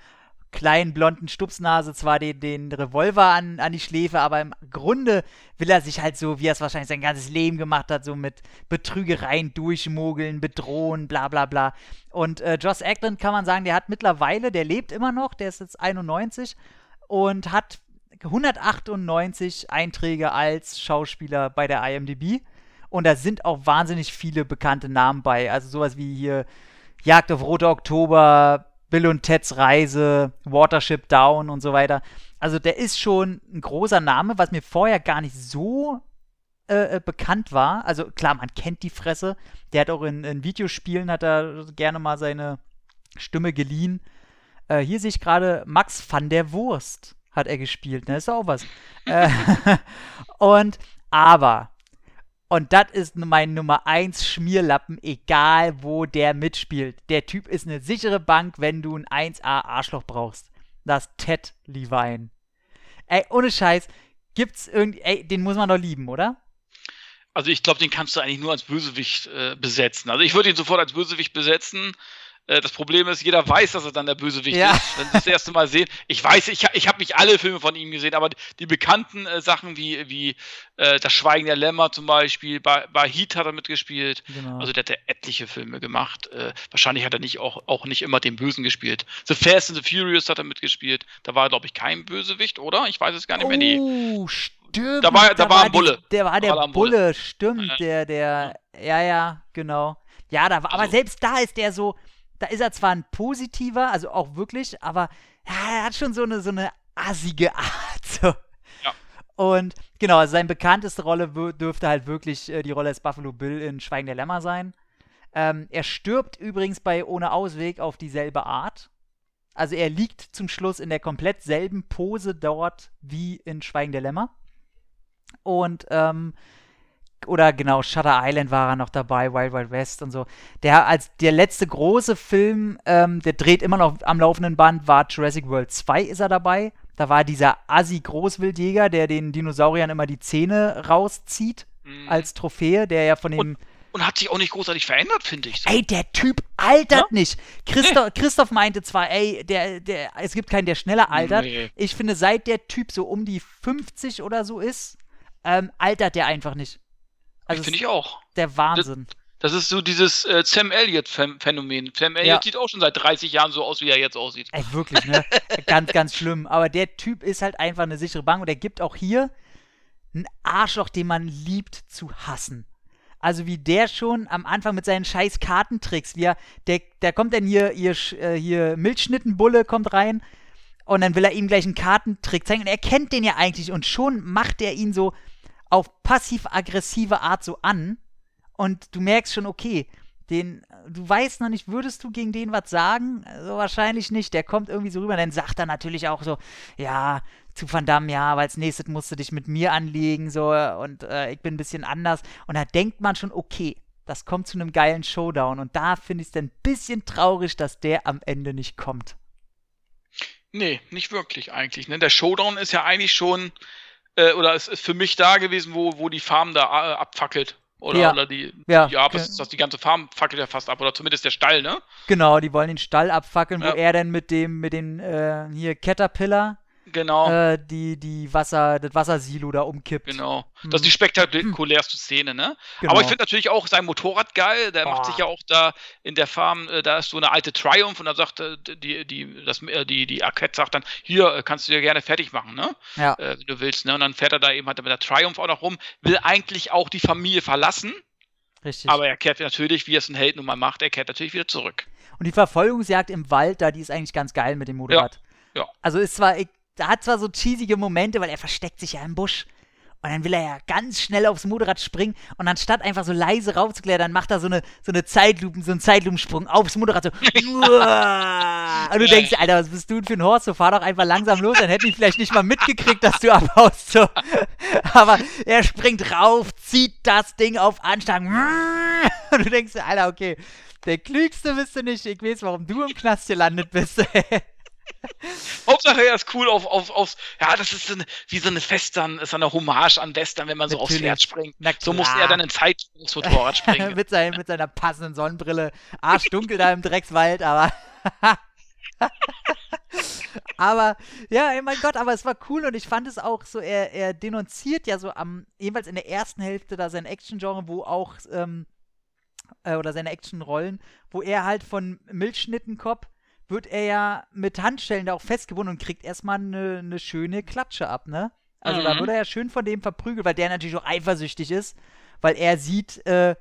kleinen blonden Stupsnase zwar den, den Revolver an, an die Schläfe, aber im Grunde will er sich halt so, wie er es wahrscheinlich sein ganzes Leben gemacht hat, so mit Betrügereien durchmogeln, bedrohen, bla bla bla. Und äh, Joss Ackland kann man sagen, der hat mittlerweile, der lebt immer noch, der ist jetzt 91 und hat 198 Einträge als Schauspieler bei der IMDb. Und da sind auch wahnsinnig viele bekannte Namen bei. Also sowas wie hier Jagd auf Rote Oktober, Bill und Teds Reise, Watership Down und so weiter. Also der ist schon ein großer Name, was mir vorher gar nicht so äh, äh, bekannt war. Also klar, man kennt die Fresse. Der hat auch in, in Videospielen hat er gerne mal seine Stimme geliehen. Äh, hier sehe ich gerade Max van der Wurst hat er gespielt, ne? Ist auch was. äh, und, aber, und das ist mein Nummer 1 Schmierlappen, egal wo der mitspielt. Der Typ ist eine sichere Bank, wenn du ein 1A Arschloch brauchst. Das Ted Levine. Ey, ohne Scheiß, gibt's irgendwie, ey, den muss man doch lieben, oder? Also ich glaube, den kannst du eigentlich nur als Bösewicht äh, besetzen. Also ich würde ihn sofort als Bösewicht besetzen. Äh, das Problem ist, jeder weiß, dass er dann der Bösewicht Ja. ist, wenn sie das erste Mal sehen. Ich weiß, ich, ich habe nicht alle Filme von ihm gesehen, aber die bekannten äh, Sachen wie, wie äh, Das Schweigen der Lämmer zum Beispiel, bei, Heat hat er mitgespielt. Genau. Also der hat ja etliche Filme gemacht. Äh, wahrscheinlich hat er nicht auch, auch nicht immer den Bösen gespielt. The Fast and the Furious hat er mitgespielt. Da war er, glaube ich, kein Bösewicht, oder? Ich weiß es gar nicht mehr. Nee. Oh, stimmt. Da war- da war ein die- Bulle. Der war Da der war Bulle, Bulle. stimmt. Ja. Der, der, ja, ja, genau. Ja, da war, aber Also- selbst da ist der so, da ist er zwar ein positiver, also auch wirklich, aber ja, er hat schon so eine, so eine assige Art. So. Ja. Und genau, also seine bekannteste Rolle dürfte halt wirklich äh, die Rolle als Buffalo Bill in Schweigen der Lämmer sein. Ähm, er stirbt übrigens bei Ohne Ausweg auf dieselbe Art. Also er liegt zum Schluss in der komplett selben Pose dort wie in Schweigen der Lämmer. Und, ähm, oder genau, Shutter Island war er noch dabei, Wild Wild West und so. Der als der letzte große Film, ähm, der dreht immer noch am laufenden Band, war Jurassic World 2 ist er dabei. Da war dieser Assi-Großwildjäger, der den Dinosauriern immer die Zähne rauszieht Mhm. als Trophäe, der ja von dem Und- Und hat sich auch nicht großartig verändert, finde ich. So. Ey, der Typ altert Ja? nicht. Christoph, Christoph meinte zwar, ey, der, der, es gibt keinen, der schneller altert. Nee. Ich finde, seit der Typ so um die 50 oder so ist, ähm, altert der einfach nicht. Also finde ich auch. der Wahnsinn. Das ist so dieses äh, Sam Elliott-Phänomen. Sam Elliott Ja. sieht auch schon seit 30 Jahren so aus, wie er jetzt aussieht. Ey, wirklich, ne? ganz, ganz schlimm. Aber der Typ ist halt einfach eine sichere Bank und er gibt auch hier einen Arschloch, den man liebt zu hassen. Also wie der schon am Anfang mit seinen scheiß Kartentricks, wie er, der, der kommt dann hier, hier, äh, hier Milchschnittenbulle kommt rein und dann will er ihm gleich einen Kartentrick zeigen und er kennt den ja eigentlich und schon macht er ihn so auf passiv-aggressive Art so an und du merkst schon, okay, den, du weißt noch nicht, würdest du gegen den was sagen? Also wahrscheinlich nicht. Der kommt irgendwie so rüber. Dann sagt er natürlich auch so, ja, zu Van Damme, ja, aber als nächstes musst du dich mit mir anlegen, so, und äh, ich bin ein bisschen anders. Und da denkt man schon, okay, das kommt zu einem geilen Showdown. Und da finde ich es dann ein bisschen traurig, dass der am Ende nicht kommt. Nee, nicht wirklich eigentlich. Ne? Der Showdown ist ja eigentlich schon, äh, oder es ist für mich da gewesen, wo, wo die Farm da äh, abfackelt. Oder, Ja. oder die, Ja. ja, was ist das, die ganze Farm fackelt ja fast ab, oder zumindest der Stall, ne? Genau, die wollen den Stall abfackeln, wo Ja. er dann mit dem, mit den, äh, hier Caterpillar, Genau, äh, die, die Wasser, das Wassersilo da umkippt. genau. Hm. Das ist die spektakulärste Szene, ne? Genau. Aber ich finde natürlich auch sein Motorrad geil. Der macht Boah. sich ja auch da in der Farm, äh, da ist so eine alte Triumph und da sagt äh, die, die, das, äh, die, die Arquette sagt dann, hier kannst du dir gerne fertig machen, ne? ja, Äh, wenn du willst, ne? Und dann fährt er da eben, er mit der Triumph auch noch rum, will eigentlich auch die Familie verlassen, richtig. aber er kehrt natürlich, wie es ein Held nun mal macht, er kehrt natürlich wieder zurück. Und die Verfolgungsjagd im Wald, da, die ist eigentlich ganz geil mit dem Motorrad. ja. Also ist zwar, ich, da hat zwar so cheesige Momente, weil er versteckt sich ja im Busch. Und dann will er ja ganz schnell aufs Motorrad springen und anstatt einfach so leise raufzuklären, dann macht er so eine, so eine Zeitlupen, so einen Zeitlupensprung aufs Motorrad so. Und du denkst, dir, Alter, was bist du denn für ein Horst? So fahr doch einfach langsam los, dann hätte ich vielleicht nicht mal mitgekriegt, dass du abhaust. So. Aber er springt rauf, zieht das Ding auf Anschlag. Und du denkst, dir, Alter, okay, der Klügste bist du nicht. Ich weiß, warum du im Knast gelandet bist. Hauptsache er ist cool auf, auf, aufs, ja, das ist so eine, wie so eine Western, ist so eine Hommage an Western, wenn man so aufs. Herz springt. So muss klar. er dann in Zeit aufs Motorrad springen. mit, sein, mit seiner passenden Sonnenbrille. Arschdunkel da im Dreckswald, aber. aber, ja, ey, mein Gott, aber es war cool und ich fand es auch so, er, er denunziert ja so am, jedenfalls in der ersten Hälfte da sein Action-Genre, wo auch, ähm, äh, oder seine Action-Rollen, wo er halt von Milchschnittenkopf wird er ja mit Handschellen da auch festgebunden und kriegt erstmal eine ne schöne Klatsche ab, ne? Also da Mhm. wird er ja schön von dem verprügelt, weil der natürlich auch eifersüchtig ist, weil er sieht, äh,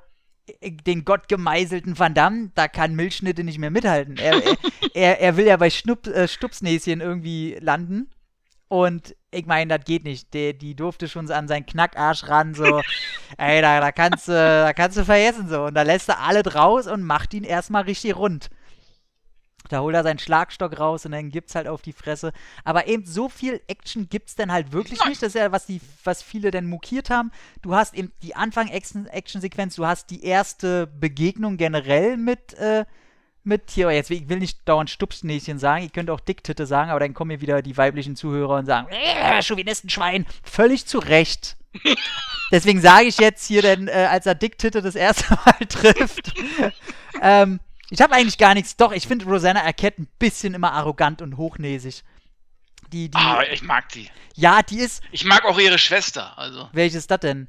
den gottgemeißelten Van Damme, da kann Milchschnitte nicht mehr mithalten. Er, er, er, er will ja bei Schnupp, äh, Stupsnäschen irgendwie landen. Und ich meine, das geht nicht. Der, die durfte schon so an seinen Knackarsch ran, so, ey, da, da, kannst, du, da kannst du vergessen, so. Und da lässt er alle draus und macht ihn erstmal richtig rund. Da holt er seinen Schlagstock raus und dann gibt's halt auf die Fresse. Aber eben so viel Action gibt's dann halt wirklich nicht. Das ist ja, was, die, was viele dann mokiert haben. Du hast eben die Anfang-Action-Sequenz, du hast die erste Begegnung generell mit, äh, mit hier, jetzt, ich will nicht dauernd Stupsnäschen sagen, ich könnte auch Dicktitte sagen, aber dann kommen hier wieder die weiblichen Zuhörer und sagen, äh, Chauvinistenschwein, völlig zu Recht. Deswegen sage ich jetzt hier, denn äh, als er Dicktitte das erste Mal trifft, ähm, ich habe eigentlich gar nichts. Doch, ich finde Rosanna Arquette ein bisschen immer arrogant und hochnäsig. Die, die, Ah, ich mag die. ja, die ist, Ich mag auch ihre Schwester, also welches ist das denn?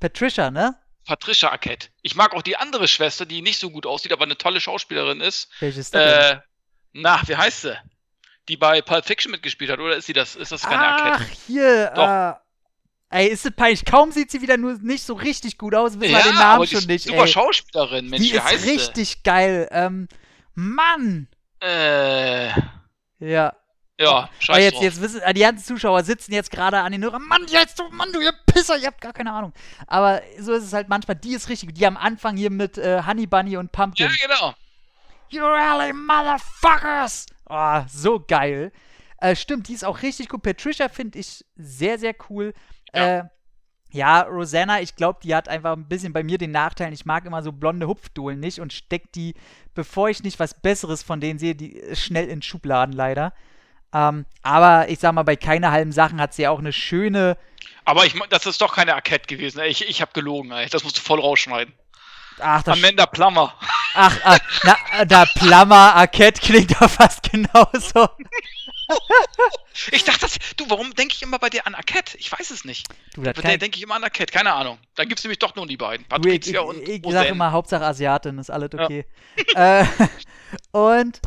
Patricia, ne? Patricia Arquette. Ich mag auch die andere Schwester, die nicht so gut aussieht, aber eine tolle Schauspielerin ist. Welches ist das denn? Äh, na, wie heißt sie? Die bei Pulp Fiction mitgespielt hat, oder ist sie das? Ist das keine Ach, Arquette? hier, Doch. äh, ey, ist das peinlich. Kaum sieht sie wieder nur nicht so richtig gut aus, wissen wir den aber Namen die schon ist nicht, Super ey. Schauspielerin, Mensch, Die wie ist heißt richtig geil. Ähm, Mann! sie? Äh, Ja. ja, Aber scheiß Oh, jetzt, jetzt wissen, die ganzen Zuschauer sitzen jetzt gerade an den Hörern. Mann, jetzt, du, Mann, du ihr Pisser, ihr habt gar keine Ahnung. Aber so ist es halt manchmal. Die ist richtig gut. Die am Anfang hier mit äh, Honey Bunny und Pumpkin. Ja, genau. You really motherfuckers! Oh, so geil. Äh, stimmt, die ist auch richtig gut. Patricia finde ich sehr, sehr cool. Ja. Äh, ja, Rosanna, ich glaube, die hat einfach ein bisschen bei mir den Nachteil. Ich mag immer so blonde Hupfdohlen nicht und steck die, bevor ich nicht was Besseres von denen sehe, die äh, schnell in Schubladen leider. Ähm, aber ich sag mal, bei keine halben Sachen hat sie auch eine schöne. Aber ich, das ist doch keine Arquette gewesen. ey. Ich, ich habe gelogen, ey. Das musst du voll rausschneiden. Ach, das Amanda Plummer. Ach, ah, na, da Plummer Arquette klingt doch fast genauso. ich dachte, das, du, warum denke ich immer bei dir an Arquette? Ich weiß es nicht. Du, bei kann, denke ich immer an Arquette, keine Ahnung. Dann gibt es nämlich doch nur die beiden. du, ich, Patricia ich, und ich sag Roseanne. immer Hauptsache Asiatin, ist alles Ja. okay. äh, und,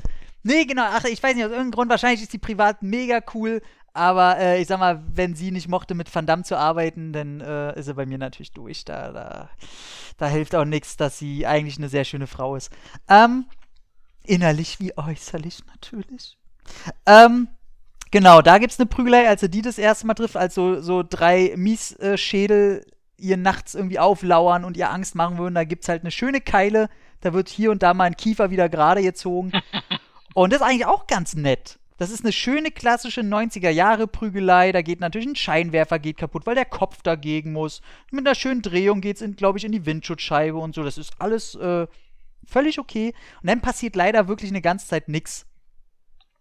nee, genau, ach, ich weiß nicht, aus irgendeinem Grund, wahrscheinlich ist die privat mega cool, aber äh, ich sag mal, wenn sie nicht mochte, mit Van Damme zu arbeiten, dann äh, ist sie bei mir natürlich durch. Da, da, da hilft auch nichts, dass sie eigentlich eine sehr schöne Frau ist. Ähm, innerlich wie äußerlich natürlich. Ähm, genau, da gibt's eine Prügelei, als er die das erste Mal trifft, als so, so drei Miesschädel ihr nachts irgendwie auflauern und ihr Angst machen würden. Da gibt's halt eine schöne Keile, da wird hier und da mal ein Kiefer wieder gerade gezogen. und das ist eigentlich auch ganz nett. Das ist eine schöne klassische 90er-Jahre-Prügelei. Da geht natürlich ein Scheinwerfer geht kaputt, weil der Kopf dagegen muss. Mit einer schönen Drehung geht's, in, glaube ich, in die Windschutzscheibe und so. Das ist alles äh, völlig okay. Und dann passiert leider wirklich eine ganze Zeit nix.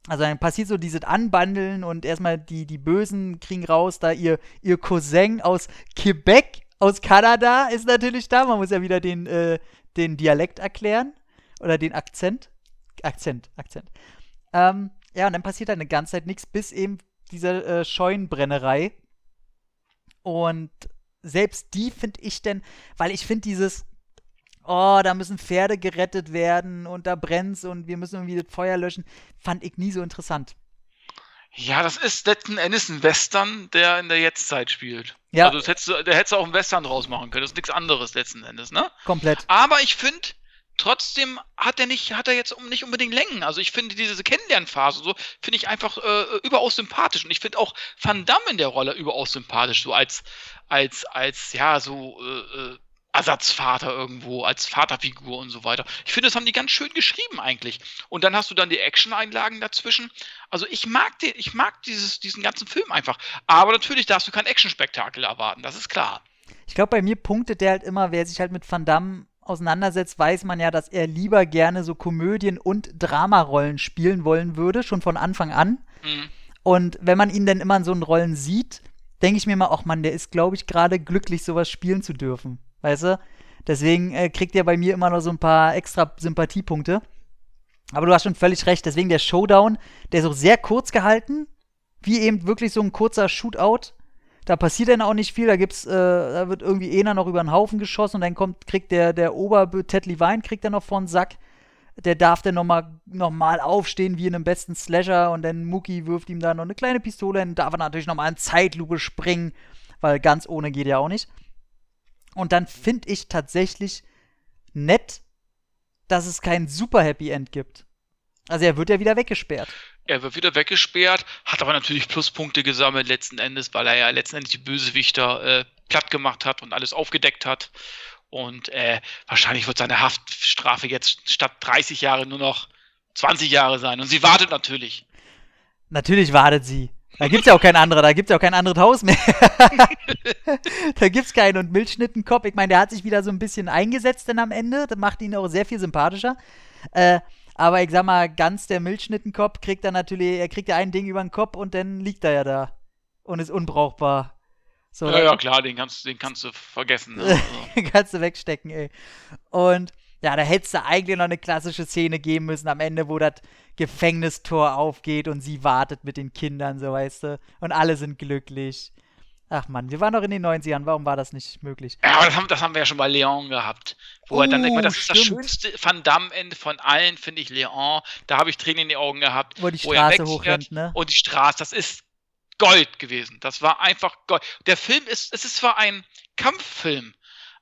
Also dann passiert so dieses Anbandeln und erstmal die, die Bösen kriegen raus, da ihr, ihr Cousin aus Quebec, aus Kanada, ist natürlich da. Man muss ja wieder den, äh, den Dialekt erklären. Oder den Akzent. Akzent, Akzent. Ähm, ja, und dann passiert halt eine ganze Zeit nichts, bis eben diese äh, Scheunenbrennerei. Und selbst die finde ich denn, weil ich finde dieses, oh, da müssen Pferde gerettet werden und da brennt's und wir müssen irgendwie das Feuer löschen, fand ich nie so interessant. Ja, das ist letzten Endes ein Western, der in der Jetztzeit spielt. Ja. Also das hättest du, der hättest du auch einen Western draus machen können. Das ist nichts anderes letzten Endes, ne? Komplett. Aber ich finde, trotzdem hat er nicht, hat er jetzt nicht unbedingt Längen. Also ich finde diese Kennenlernphase so, finde ich einfach äh, überaus sympathisch. Und ich finde auch Van Damme in der Rolle überaus sympathisch, so als, als, als, ja, so, äh, äh, Ersatzvater irgendwo, als Vaterfigur und so weiter. Ich finde, das haben die ganz schön geschrieben eigentlich. Und dann hast du dann die Action-Einlagen dazwischen. Also ich mag den, ich mag dieses, diesen ganzen Film einfach. Aber natürlich darfst du kein Action-Spektakel erwarten, das ist klar. Ich glaube, bei mir punktet der halt immer, wer sich halt mit Van Damme auseinandersetzt, weiß man ja, dass er lieber gerne so Komödien und Dramarollen spielen wollen würde, schon von Anfang an. Mhm. Und wenn man ihn dann immer in so einen Rollen sieht, denke ich mir mal, ach man, der ist, glaube ich, gerade glücklich, sowas spielen zu dürfen. Weißt du? Deswegen äh, kriegt er bei mir immer noch so ein paar extra Sympathiepunkte. Aber du hast schon völlig recht. Deswegen der Showdown, der ist auch sehr kurz gehalten. Wie eben wirklich so ein kurzer Shootout. Da passiert dann auch nicht viel. Da gibt's, äh, da wird irgendwie einer noch über den Haufen geschossen und dann kommt, kriegt der, der Ober Ted Levine kriegt dann noch vor den Sack. Der darf dann nochmal noch mal aufstehen wie in einem besten Slasher und dann Muki wirft ihm da noch eine kleine Pistole hin. Darf er natürlich nochmal in Zeitlupe springen, weil ganz ohne geht ja auch nicht. Und dann finde ich tatsächlich nett, dass es kein super Happy End gibt. Also er wird ja wieder weggesperrt. Er wird wieder weggesperrt, hat aber natürlich Pluspunkte gesammelt letzten Endes, weil er ja letzten Endes die Bösewichter äh, platt gemacht hat und alles aufgedeckt hat. Und äh, wahrscheinlich wird seine Haftstrafe jetzt statt 30 Jahre nur noch 20 Jahre sein. Und sie wartet natürlich. Natürlich wartet sie. Da gibt's ja auch kein anderer, da gibt's ja auch kein anderes Haus mehr. da gibt's keinen und Milchschnittenkopf. Ich meine, der hat sich wieder so ein bisschen eingesetzt dann am Ende. Das macht ihn auch sehr viel sympathischer. Äh, aber ich sag mal, ganz der Milchschnittenkopf kriegt dann natürlich, er kriegt ja ein Ding über den Kopf und dann liegt er ja da. Und ist unbrauchbar. So, Ja, ja, klar, den kannst, den kannst du vergessen. Ne? Also. kannst du wegstecken, ey. Und ja, da hättest du eigentlich noch eine klassische Szene geben müssen am Ende, wo das Gefängnistor aufgeht und sie wartet mit den Kindern, so weißt du. Und alle sind glücklich. Ach man, wir waren noch in den 90ern, warum war das nicht möglich? Ja, aber das haben, das haben wir ja schon bei Leon gehabt. Wo er dann, ich Oh, meine, das ist das stimmt. schönste Van Damme-Ende von allen, finde ich, Leon. Da habe ich Tränen in die Augen gehabt. Wo die wo Straße wegfährt hochrennt, ne? Und die Straße, das ist Gold gewesen. Das war einfach Gold. Der Film ist, es ist zwar ein Kampffilm,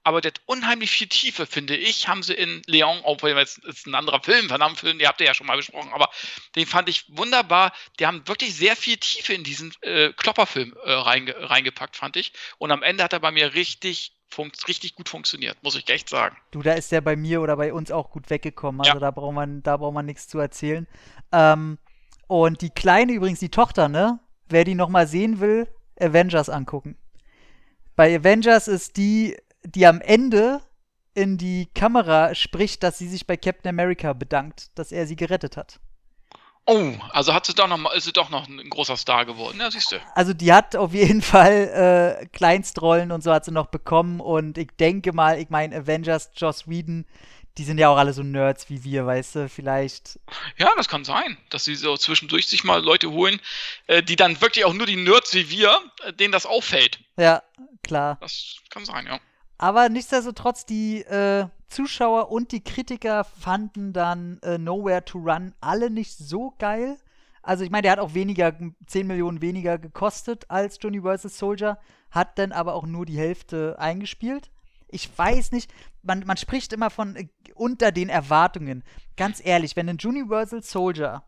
aber der hat unheimlich viel Tiefe, finde ich, haben sie in Leon, obwohl es ist ein anderer Film, Van Damme-Film, den habt ihr ja schon mal besprochen, aber den fand ich wunderbar. Die haben wirklich sehr viel Tiefe in diesen äh, Klopperfilm äh, reinge reingepackt, fand ich. Und am Ende hat er bei mir richtig, richtig gut funktioniert, muss ich echt sagen. Du, da ist der bei mir oder bei uns auch gut weggekommen. Also Ja. da braucht man, da braucht man nichts zu erzählen. Ähm, und die Kleine übrigens, die Tochter, ne? Wer die nochmal sehen will, Avengers angucken. Bei Avengers ist die, die am Ende in die Kamera spricht, dass sie sich bei Captain America bedankt, dass er sie gerettet hat. Oh, also hat sie doch noch mal, ist sie doch noch ein großer Star geworden. Ja, siehst du. Also die hat auf jeden Fall äh, Kleinstrollen und so hat sie noch bekommen und ich denke mal, ich meine Avengers, Joss Whedon, die sind ja auch alle so Nerds wie wir, weißt du, vielleicht. Ja, das kann sein, dass sie so zwischendurch sich mal Leute holen, äh, die dann wirklich auch nur die Nerds wie wir, äh, denen das auffällt. Ja, klar. Das kann sein, ja. Aber nichtsdestotrotz, die äh, Zuschauer und die Kritiker fanden dann äh, Nowhere to Run alle nicht so geil. Also ich meine, der hat auch weniger, 10 Millionen weniger gekostet als Johnny vs. Soldier, hat dann aber auch nur die Hälfte eingespielt. Ich weiß nicht, man, man spricht immer von äh, unter den Erwartungen. Ganz ehrlich, wenn ein Universal Soldier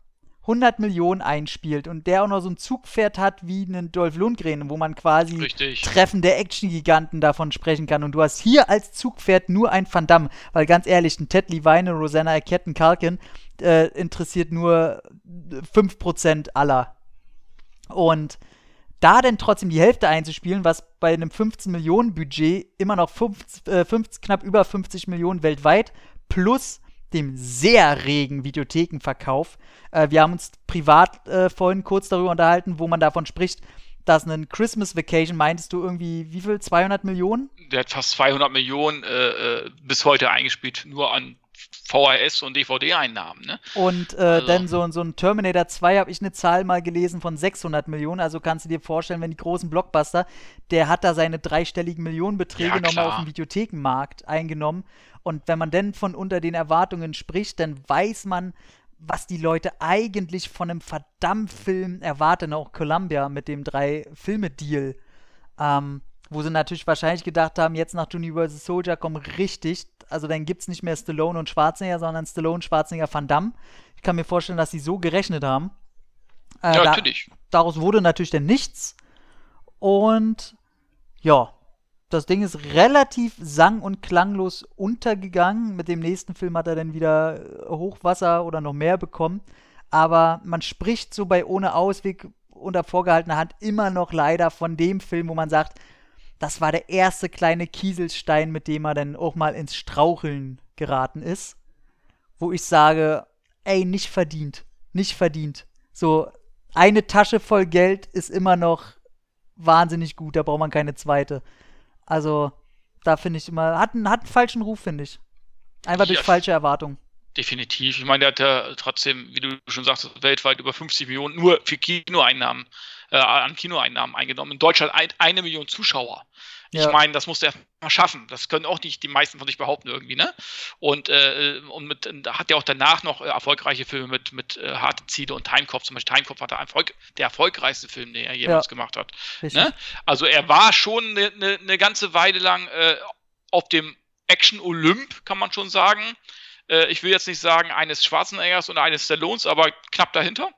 100 Millionen einspielt und der auch noch so ein Zugpferd hat wie einen Dolph Lundgren, wo man quasi Richtig. Treffen der Action-Giganten davon sprechen kann. Und du hast hier als Zugpferd nur ein Van Damme, weil ganz ehrlich, ein Ted Levine, Rosanna Arquette, Kalkin äh, interessiert nur 5% aller. Und da denn trotzdem die Hälfte einzuspielen, was bei einem 15 Millionen Budget immer noch 50, äh, 50, knapp über 50 Millionen weltweit plus dem sehr regen Videothekenverkauf. Äh, wir haben uns privat äh, vorhin kurz darüber unterhalten, wo man davon spricht, dass ein Christmas Vacation, meintest du irgendwie, wie viel? 200 Millionen? Der hat fast 200 Millionen äh, äh, bis heute eingespielt, nur an VHS und DVD-Einnahmen. Ne? Und äh, also. dann so, so ein Terminator 2 habe ich eine Zahl mal gelesen von 600 Millionen. Also kannst du dir vorstellen, wenn die großen Blockbuster, der hat da seine dreistelligen Millionenbeträge ja, nochmal auf dem Videothekenmarkt eingenommen. Und wenn man denn von unter den Erwartungen spricht, dann weiß man, was die Leute eigentlich von einem verdammt Film erwarten, auch Columbia mit dem Drei-Filme-Deal. Ähm, wo sie natürlich wahrscheinlich gedacht haben, jetzt nach Universal Soldier kommen richtig, also dann gibt es nicht mehr Stallone und Schwarzenegger, sondern Stallone, Schwarzenegger, Van Damme. Ich kann mir vorstellen, dass sie so gerechnet haben. Äh, ja, natürlich. daraus wurde natürlich dann nichts. Und ja, das Ding ist relativ sang- und klanglos untergegangen. Mit dem nächsten Film hat er dann wieder Hochwasser oder noch mehr bekommen. Aber man spricht so bei Ohne Ausweg unter vorgehaltener Hand immer noch leider von dem Film, wo man sagt, das war der erste kleine Kieselstein, mit dem er dann auch mal ins Straucheln geraten ist. Wo ich sage, ey, nicht verdient. Nicht verdient. So, eine Tasche voll Geld ist immer noch wahnsinnig gut, da braucht man keine zweite. Also, da finde ich immer, hat einen, hat einen falschen Ruf, finde ich. Einfach durch falsche Erwartungen. Definitiv. Ich meine, der hat ja trotzdem, wie du schon sagst, weltweit über 50 Millionen nur für Kinoeinnahmen äh, an Kinoeinnahmen eingenommen. In Deutschland ein, eine Million Zuschauer. Ich ja. meine, das musste er mal schaffen. Das können auch nicht die meisten von sich behaupten irgendwie, ne? Und, äh, und mit, hat er auch danach noch äh, erfolgreiche Filme mit, mit äh, Harte Ziele und Timekopf. Zum Beispiel Timekopf war der, Erfolg, der erfolgreichste Film, den er jemals ja. gemacht hat. Ne? Also er war schon eine ne, ne ganze Weile lang äh, auf dem Action Olymp, kann man schon sagen. Äh, ich will jetzt nicht sagen eines Schwarzeneggers oder eines Stallones, aber knapp dahinter.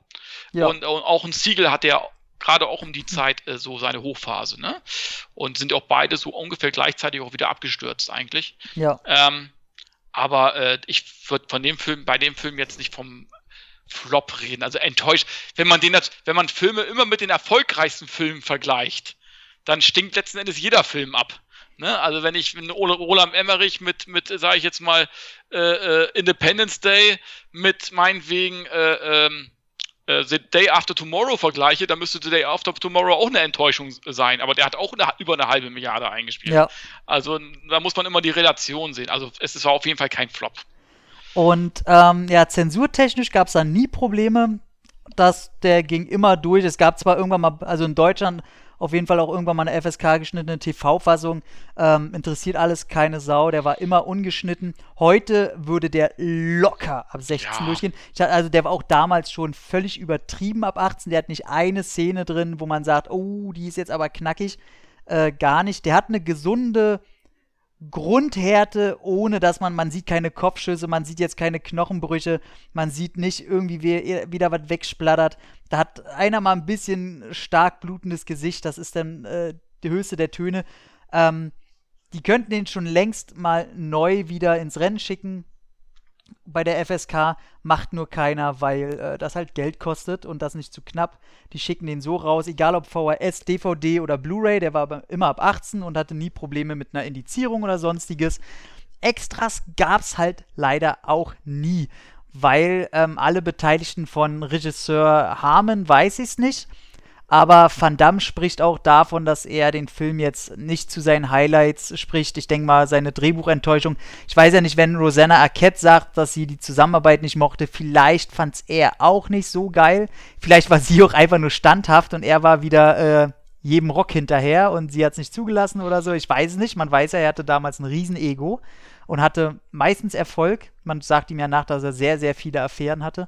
Ja. Und, und auch ein Siegel hat er gerade auch um die Zeit äh, so seine Hochphase, ne? Und sind auch beide so ungefähr gleichzeitig auch wieder abgestürzt eigentlich. Ja. Ähm, aber äh, ich würde von dem Film, bei dem Film jetzt nicht vom Flop reden, also enttäuscht. Wenn man den, wenn man Filme immer mit den erfolgreichsten Filmen vergleicht, dann stinkt letzten Endes jeder Film ab. Ne? Also wenn ich Roland Emmerich mit, mit sage ich jetzt mal, äh, äh, Independence Day mit meinetwegen äh, ähm, äh, The Day After Tomorrow vergleiche, dann müsste The Day After Tomorrow auch eine Enttäuschung sein. Aber der hat auch eine, über eine halbe Milliarde eingespielt. Ja. Also da muss man immer die Relation sehen. Also es war auf jeden Fall kein Flop. Und ähm, ja, zensurtechnisch gab es da nie Probleme. dass der ging immer durch. Es gab zwar irgendwann mal, also in Deutschland auf jeden Fall auch irgendwann mal eine FSK geschnittene TV-Fassung. Ähm, interessiert alles keine Sau. Der war immer ungeschnitten. Heute würde der locker ab 16 ja. durchgehen. Hatte, also der war auch damals schon völlig übertrieben ab 18. Der hat nicht eine Szene drin, wo man sagt, oh, die ist jetzt aber knackig. Äh, gar nicht. Der hat eine gesunde Grundhärte, ohne dass man, man sieht keine Kopfschüsse, man sieht jetzt keine Knochenbrüche, man sieht nicht irgendwie wie, wieder was wegsplattert. Da hat einer mal ein bisschen stark blutendes Gesicht, das ist dann äh, die höchste der Töne. Ähm, die könnten den schon längst mal neu wieder ins Rennen schicken bei der FSK macht nur keiner, weil äh, das halt Geld kostet und das nicht zu knapp. Die schicken den so raus, egal ob VHS, DVD oder Blu-ray, der war immer ab 18 und hatte nie Probleme mit einer Indizierung oder sonstiges. Extras gab's halt leider auch nie, weil ähm, alle Beteiligten von Regisseur Harmon weiß ich's nicht, Aber Van Damme spricht auch davon, dass er den Film jetzt nicht zu seinen Highlights spricht. Ich denke mal, seine Drehbuchenttäuschung. Ich weiß ja nicht, wenn Rosanna Arquette sagt, dass sie die Zusammenarbeit nicht mochte, vielleicht fand es er auch nicht so geil. Vielleicht war sie auch einfach nur standhaft und er war wieder äh, jedem Rock hinterher und sie hat es nicht zugelassen oder so. Ich weiß es nicht. Man weiß ja, er hatte damals ein Riesen-Ego und hatte meistens Erfolg. Man sagt ihm ja nach, dass er sehr, sehr viele Affären hatte.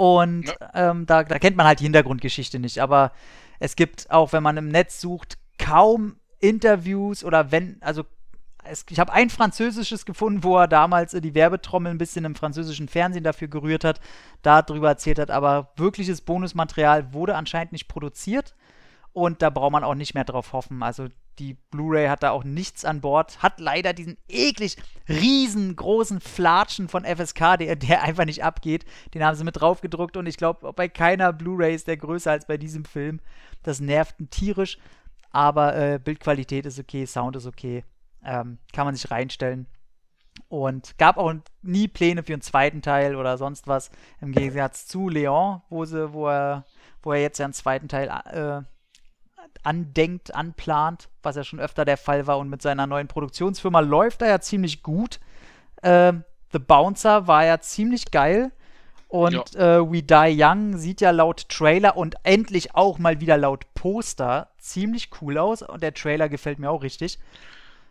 Und ja. ähm, da, da kennt man halt die Hintergrundgeschichte nicht. Aber es gibt auch, wenn man im Netz sucht, kaum Interviews oder wenn, also es, ich habe ein französisches gefunden, wo er damals die Werbetrommel ein bisschen im französischen Fernsehen dafür gerührt hat, darüber erzählt hat, aber wirkliches Bonusmaterial wurde anscheinend nicht produziert und da braucht man auch nicht mehr drauf hoffen. Also die Blu-ray hat da auch nichts an Bord, hat leider diesen eklig riesengroßen Flatschen von FSK, der, der einfach nicht abgeht. Den haben sie mit drauf gedruckt und ich glaube, bei keiner Blu-ray ist der größer als bei diesem Film. Das nervt tierisch, aber äh, Bildqualität ist okay, Sound ist okay, ähm, kann man sich reinstellen. Und gab auch nie Pläne für einen zweiten Teil oder sonst was, im Gegensatz zu Leon, wo, sie, wo, er, wo er jetzt ja einen zweiten Teil äh, andenkt, anplant, was ja schon öfter der Fall war. Und mit seiner neuen Produktionsfirma läuft er ja ziemlich gut. Äh, The Bouncer war ja ziemlich geil. Und ja. äh, We Die Young sieht ja laut Trailer und endlich auch mal wieder laut Poster ziemlich cool aus. Und der Trailer gefällt mir auch richtig.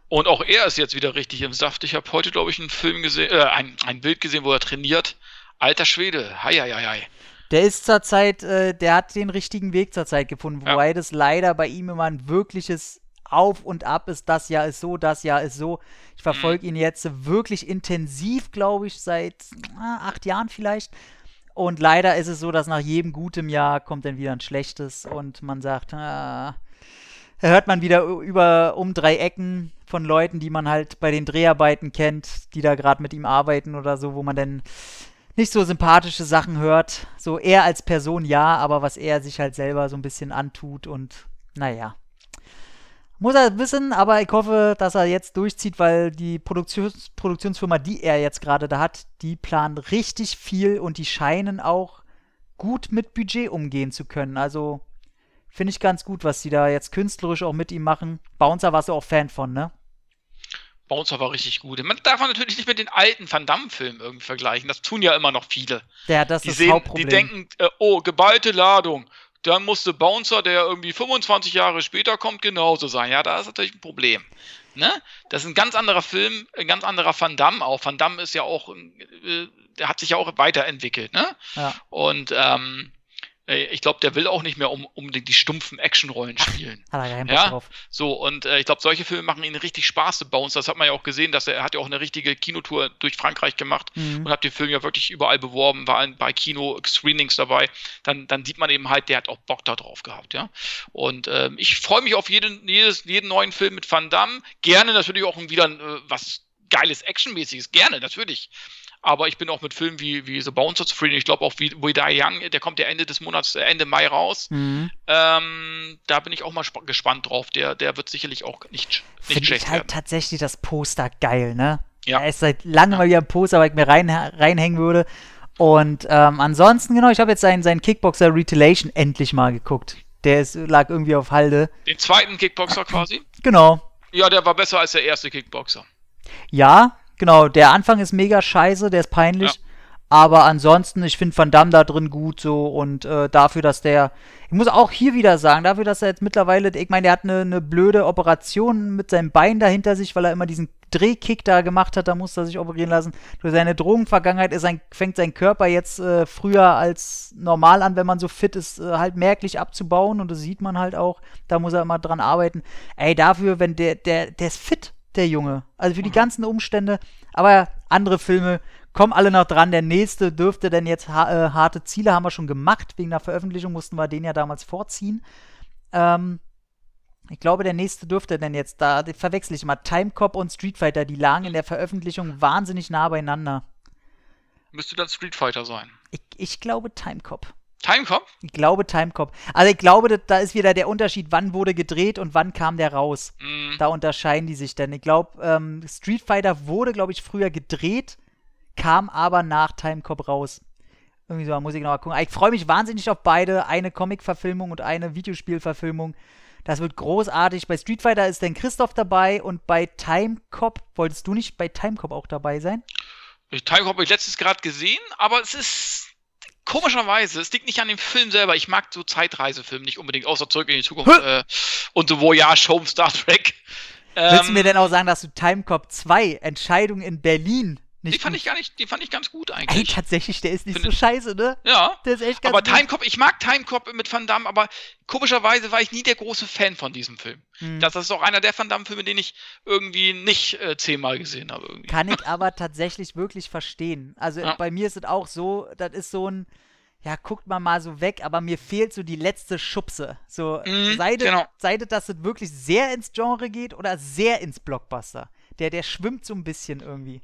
Und auch er ist jetzt wieder richtig im Saft. Ich habe heute, glaube ich, einen Film gesehen, äh, ein, ein Bild gesehen, wo er trainiert. Alter Schwede, hei, hei, hei. Der ist zurzeit, äh, der hat den richtigen Weg zurzeit gefunden, wobei ja. das leider bei ihm immer ein wirkliches Auf und Ab ist. Das Jahr ist so, das Jahr ist so. Ich verfolge mhm. ihn jetzt wirklich intensiv, glaube ich, seit ah, acht Jahren vielleicht. Und leider ist es so, dass nach jedem guten Jahr kommt dann wieder ein schlechtes und man sagt, ah, da hört man wieder über um drei Ecken von Leuten, die man halt bei den Dreharbeiten kennt, die da gerade mit ihm arbeiten oder so, wo man dann nicht so sympathische Sachen hört. So er als Person ja, aber was er sich halt selber so ein bisschen antut und naja. Muss er wissen, aber ich hoffe, dass er jetzt durchzieht, weil die Produktions Produktionsfirma, die er jetzt gerade da hat, die plant richtig viel und die scheinen auch gut mit Budget umgehen zu können. Also finde ich ganz gut, was sie da jetzt künstlerisch auch mit ihm machen. Bouncer warst du auch Fan von, ne? Bouncer war richtig gut. Man darf man natürlich nicht mit den alten Van Damme-Filmen irgendwie vergleichen. Das tun ja immer noch viele. Ja, das die ist sehen, Hauptproblem. Die denken, äh, oh, geballte Ladung. Dann musste Bouncer, der irgendwie 25 Jahre später kommt, genauso sein. Ja, da ist natürlich ein Problem. Ne? Das ist ein ganz anderer Film, ein ganz anderer Van Damme auch. Van Damme ist ja auch, äh, der hat sich ja auch weiterentwickelt. Ne? Ja. Und ähm, ich glaube, der will auch nicht mehr um, unbedingt die stumpfen Actionrollen spielen. Hat er ja, ja? drauf. So, und äh, ich glaube, solche Filme machen ihn richtig Spaß, zu Bones. Das hat man ja auch gesehen, dass er, er hat ja auch eine richtige Kinotour durch Frankreich gemacht mhm. und hat den Film ja wirklich überall beworben, war bei Kino-Screenings dabei. Dann, dann sieht man eben halt, der hat auch Bock da drauf gehabt, ja. Und ähm, ich freue mich auf jeden, jedes, jeden neuen Film mit Van Damme. Gerne natürlich auch wieder äh, was geiles Actionmäßiges, gerne, natürlich. Aber ich bin auch mit Filmen wie, wie The Bones zufrieden. Ich glaube auch wie We Die Young, der kommt ja Ende des Monats, äh, Ende Mai raus. Mhm. Ähm, da bin ich auch mal gespannt drauf. Der, der wird sicherlich auch nicht, nicht Finde schlecht ich halt werden. tatsächlich das Poster geil, ne? Ja. Er ist seit langem ja. mal wieder ein Poster, weil ich mir rein, reinhängen würde. Und ähm, ansonsten, genau, ich habe jetzt seinen, seinen Kickboxer Retaliation endlich mal geguckt. Der ist, lag irgendwie auf Halde. Den zweiten Kickboxer quasi? Genau. Ja, der war besser als der erste Kickboxer. Ja, Genau, der Anfang ist mega scheiße, der ist peinlich. Ja. Aber ansonsten, ich finde Van Damme da drin gut so und äh, dafür, dass der, ich muss auch hier wieder sagen, dafür, dass er jetzt mittlerweile, ich meine, der hat eine, eine blöde Operation mit seinem Bein dahinter sich, weil er immer diesen Drehkick da gemacht hat, da musste er sich operieren lassen. Durch seine Drogenvergangenheit ist ein, fängt sein Körper jetzt äh, früher als normal an, wenn man so fit ist, äh, halt merklich abzubauen und das sieht man halt auch. Da muss er immer dran arbeiten. Ey, dafür, wenn der, der, der ist fit der Junge. Also für die mhm. ganzen Umstände. Aber andere Filme kommen alle noch dran. Der nächste dürfte denn jetzt ha äh, harte Ziele haben wir schon gemacht. Wegen der Veröffentlichung mussten wir den ja damals vorziehen. Ähm, ich glaube, der nächste dürfte denn jetzt, da verwechsel ich mal, Timecop und Street Fighter, die lagen in der Veröffentlichung wahnsinnig nah beieinander. Müsste dann Street Fighter sein. Ich, ich glaube Timecop. Timecop? Ich glaube Timecop. Also ich glaube, da ist wieder der Unterschied, wann wurde gedreht und wann kam der raus. Mm. Da unterscheiden die sich denn. Ich glaube, ähm, Street Fighter wurde, glaube ich, früher gedreht, kam aber nach Timecop raus. Irgendwie so, muss ich noch mal gucken. Ich freue mich wahnsinnig auf beide. Eine Comic-Verfilmung und eine Videospielverfilmung. Das wird großartig. Bei Street Fighter ist dann Christoph dabei und bei Time Cop, wolltest du nicht bei Time Cop auch dabei sein? Time Cop habe ich letztes gerade gesehen, aber es ist komischerweise, es liegt nicht an dem Film selber. Ich mag so Zeitreisefilme nicht unbedingt, außer Zurück in die Zukunft äh, und The Voyage Home Star Trek. Willst du mir ähm, denn auch sagen, dass du Time Cop 2, Entscheidung in Berlin, nicht die fand ich gar nicht, die fand ich ganz gut eigentlich. Ey, tatsächlich, der ist nicht Find so scheiße, ne? Ja. Der ist echt ganz Aber gut. Timecop, ich mag Timecop mit Van Damme, aber komischerweise war ich nie der große Fan von diesem Film. Hm. Das ist auch einer der Van Damme-Filme, den ich irgendwie nicht äh, zehnmal gesehen habe. Irgendwie. Kann ich aber tatsächlich wirklich verstehen. Also ja. bei mir ist es auch so, das ist so ein, ja, guckt man mal so weg, aber mir fehlt so die letzte Schubse. So, mhm, sei, genau. sei das, dass es wirklich sehr ins Genre geht oder sehr ins Blockbuster. Der, der schwimmt so ein bisschen irgendwie.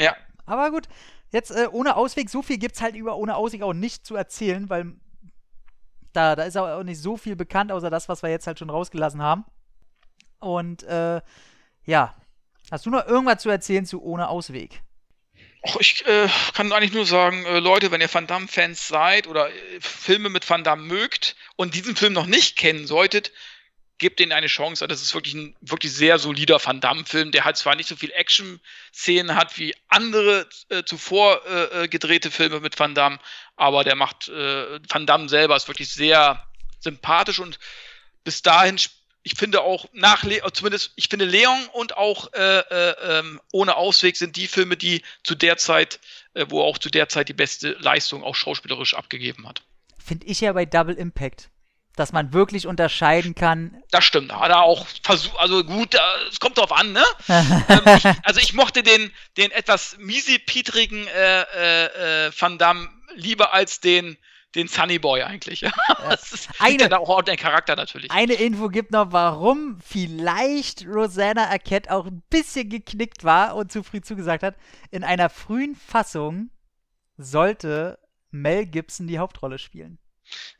Ja. Aber gut, jetzt äh, ohne Ausweg, so viel gibt es halt über ohne Ausweg auch nicht zu erzählen, weil da, da ist auch nicht so viel bekannt, außer das, was wir jetzt halt schon rausgelassen haben. Und äh, ja, hast du noch irgendwas zu erzählen zu ohne Ausweg? Och, ich äh, kann eigentlich nur sagen, äh, Leute, wenn ihr Van Damme-Fans seid oder äh, Filme mit Van Damme mögt und diesen Film noch nicht kennen solltet, gebt denen eine Chance. Das ist wirklich ein wirklich sehr solider Van Damme-Film, der halt zwar nicht so viel Action-Szenen hat wie andere äh, zuvor äh, äh, gedrehte Filme mit Van Damme, aber der macht äh, Van Damme selber ist wirklich sehr sympathisch und bis dahin ich finde auch nach Le zumindest ich finde Leon und auch äh, äh, ähm, ohne Ausweg sind die Filme, die zu der Zeit, äh, wo auch zu der Zeit die beste Leistung auch schauspielerisch abgegeben hat. Finde ich ja bei Double Impact dass man wirklich unterscheiden kann. Das stimmt, hat er auch versucht, also gut, es kommt drauf an, ne? ähm, also ich mochte den, den etwas miesepietrigen äh, äh, äh, Van Damme lieber als den, den Sunny Boy eigentlich. Ja. Das ist eine, ja auch der Charakter natürlich. Eine Info gibt noch, warum vielleicht Rosanna Arquette auch ein bisschen geknickt war und zu früh zugesagt hat. In einer frühen Fassung sollte Mel Gibson die Hauptrolle spielen.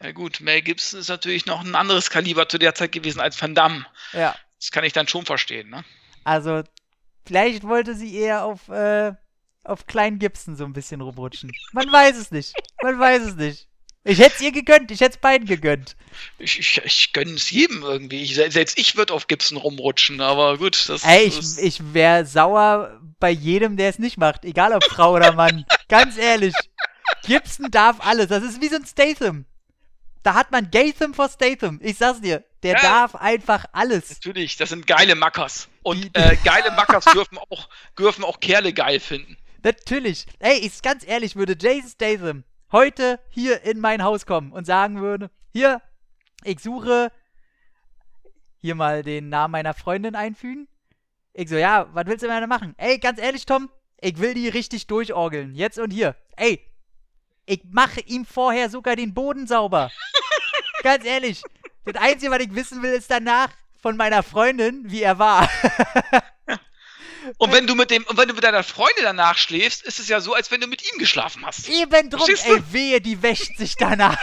Ja gut, Mel Gibson ist natürlich noch ein anderes Kaliber zu der Zeit gewesen als Van Damme. Ja. Das kann ich dann schon verstehen, ne? Also, vielleicht wollte sie eher auf, äh, auf Klein Gibson so ein bisschen rumrutschen. Man weiß es nicht. Man weiß es nicht. Ich hätte es ihr gegönnt, ich hätte es beiden gegönnt. Ich, ich, ich gönne es jedem irgendwie. Ich, selbst ich würde auf Gibson rumrutschen, aber gut. Das, Ey, ich, ich wäre sauer bei jedem, der es nicht macht. Egal ob Frau oder Mann. Ganz ehrlich. Gibson darf alles. Das ist wie so ein Statham. Da hat man Gatham vor Statham. Ich sag's dir, der ja, darf einfach alles. Natürlich, das sind geile Mackers. Und äh, geile Mackers dürfen auch, dürfen auch Kerle geil finden. Natürlich. Ey, ich ganz ehrlich, würde Jason Statham heute hier in mein Haus kommen und sagen würde, hier, ich suche hier mal den Namen meiner Freundin einfügen. Ich so, ja, was willst du denn machen? Ey, ganz ehrlich, Tom, ich will die richtig durchorgeln. Jetzt und hier. Ey, ich mache ihm vorher sogar den Boden sauber. Ganz ehrlich. Das Einzige, was ich wissen will, ist danach von meiner Freundin, wie er war. Und wenn du mit dem, und wenn du mit deiner Freundin danach schläfst, ist es ja so, als wenn du mit ihm geschlafen hast. Eben drum, ey, wehe, die wäscht sich danach.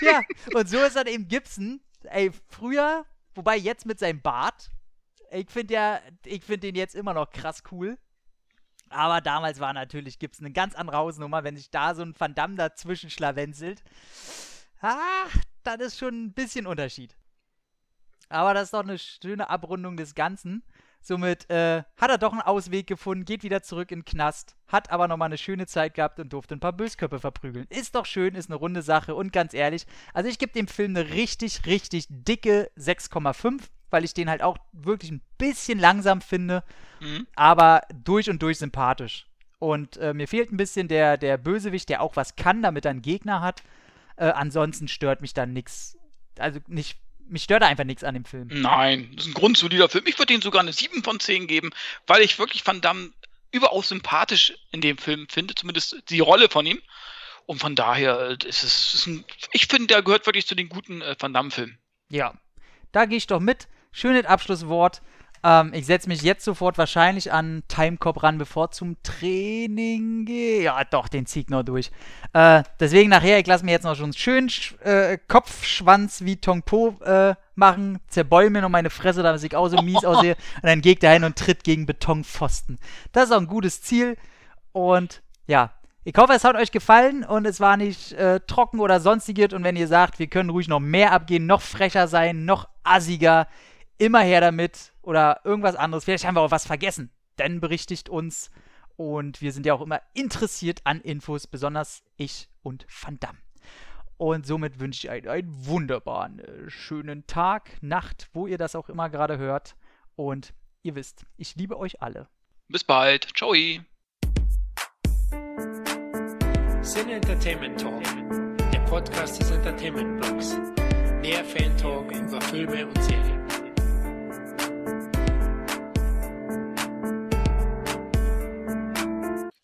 ja, und so ist dann eben Gibson, ey, früher, wobei jetzt mit seinem Bart, ich finde ja, ich finde den jetzt immer noch krass cool. Aber damals war natürlich, gibt es eine ganz andere Hausnummer, wenn sich da so ein Van Damme dazwischen schlawenzelt. Ah, das ist schon ein bisschen Unterschied. Aber das ist doch eine schöne Abrundung des Ganzen. Somit äh, hat er doch einen Ausweg gefunden, geht wieder zurück in den Knast, hat aber nochmal eine schöne Zeit gehabt und durfte ein paar Bösköpfe verprügeln. Ist doch schön, ist eine runde Sache und ganz ehrlich, also ich gebe dem Film eine richtig, richtig dicke 6,5 weil ich den halt auch wirklich ein bisschen langsam finde, mhm. aber durch und durch sympathisch. Und äh, mir fehlt ein bisschen der, der Bösewicht, der auch was kann, damit er einen Gegner hat. Äh, ansonsten stört mich dann nichts. Also nicht, mich stört einfach nichts an dem Film. Nein, das ist ein grundsolider Film. Ich würde ihm sogar eine 7 von 10 geben, weil ich wirklich Van Damme überaus sympathisch in dem Film finde, zumindest die Rolle von ihm. Und von daher äh, ist es, ist ein, ich finde, der gehört wirklich zu den guten äh, Van Damme-Filmen. Ja, da gehe ich doch mit schönes Abschlusswort. Ähm, ich setze mich jetzt sofort wahrscheinlich an Timecop ran, bevor zum Training gehe. Ja, doch, den zieht noch durch. Äh, deswegen nachher, ich lasse mir jetzt noch schon einen schönen äh, Kopfschwanz wie Tongpo äh, machen, zerbäume mir noch meine Fresse, damit ich auch so mies aussehe. Und dann geht der hin und tritt gegen Betonpfosten. Das ist auch ein gutes Ziel. Und ja, ich hoffe, es hat euch gefallen und es war nicht äh, trocken oder sonstiges. Und wenn ihr sagt, wir können ruhig noch mehr abgehen, noch frecher sein, noch assiger, immer her damit oder irgendwas anderes. Vielleicht haben wir auch was vergessen. Dann berichtigt uns. Und wir sind ja auch immer interessiert an Infos, besonders ich und Van Damme. Und somit wünsche ich euch einen wunderbaren, äh, schönen Tag, Nacht, wo ihr das auch immer gerade hört. Und ihr wisst, ich liebe euch alle. Bis bald. Ciao. Sin Entertainment Talk, der Podcast des Entertainment Blogs. Mehr Fan Talk über Filme und Serien.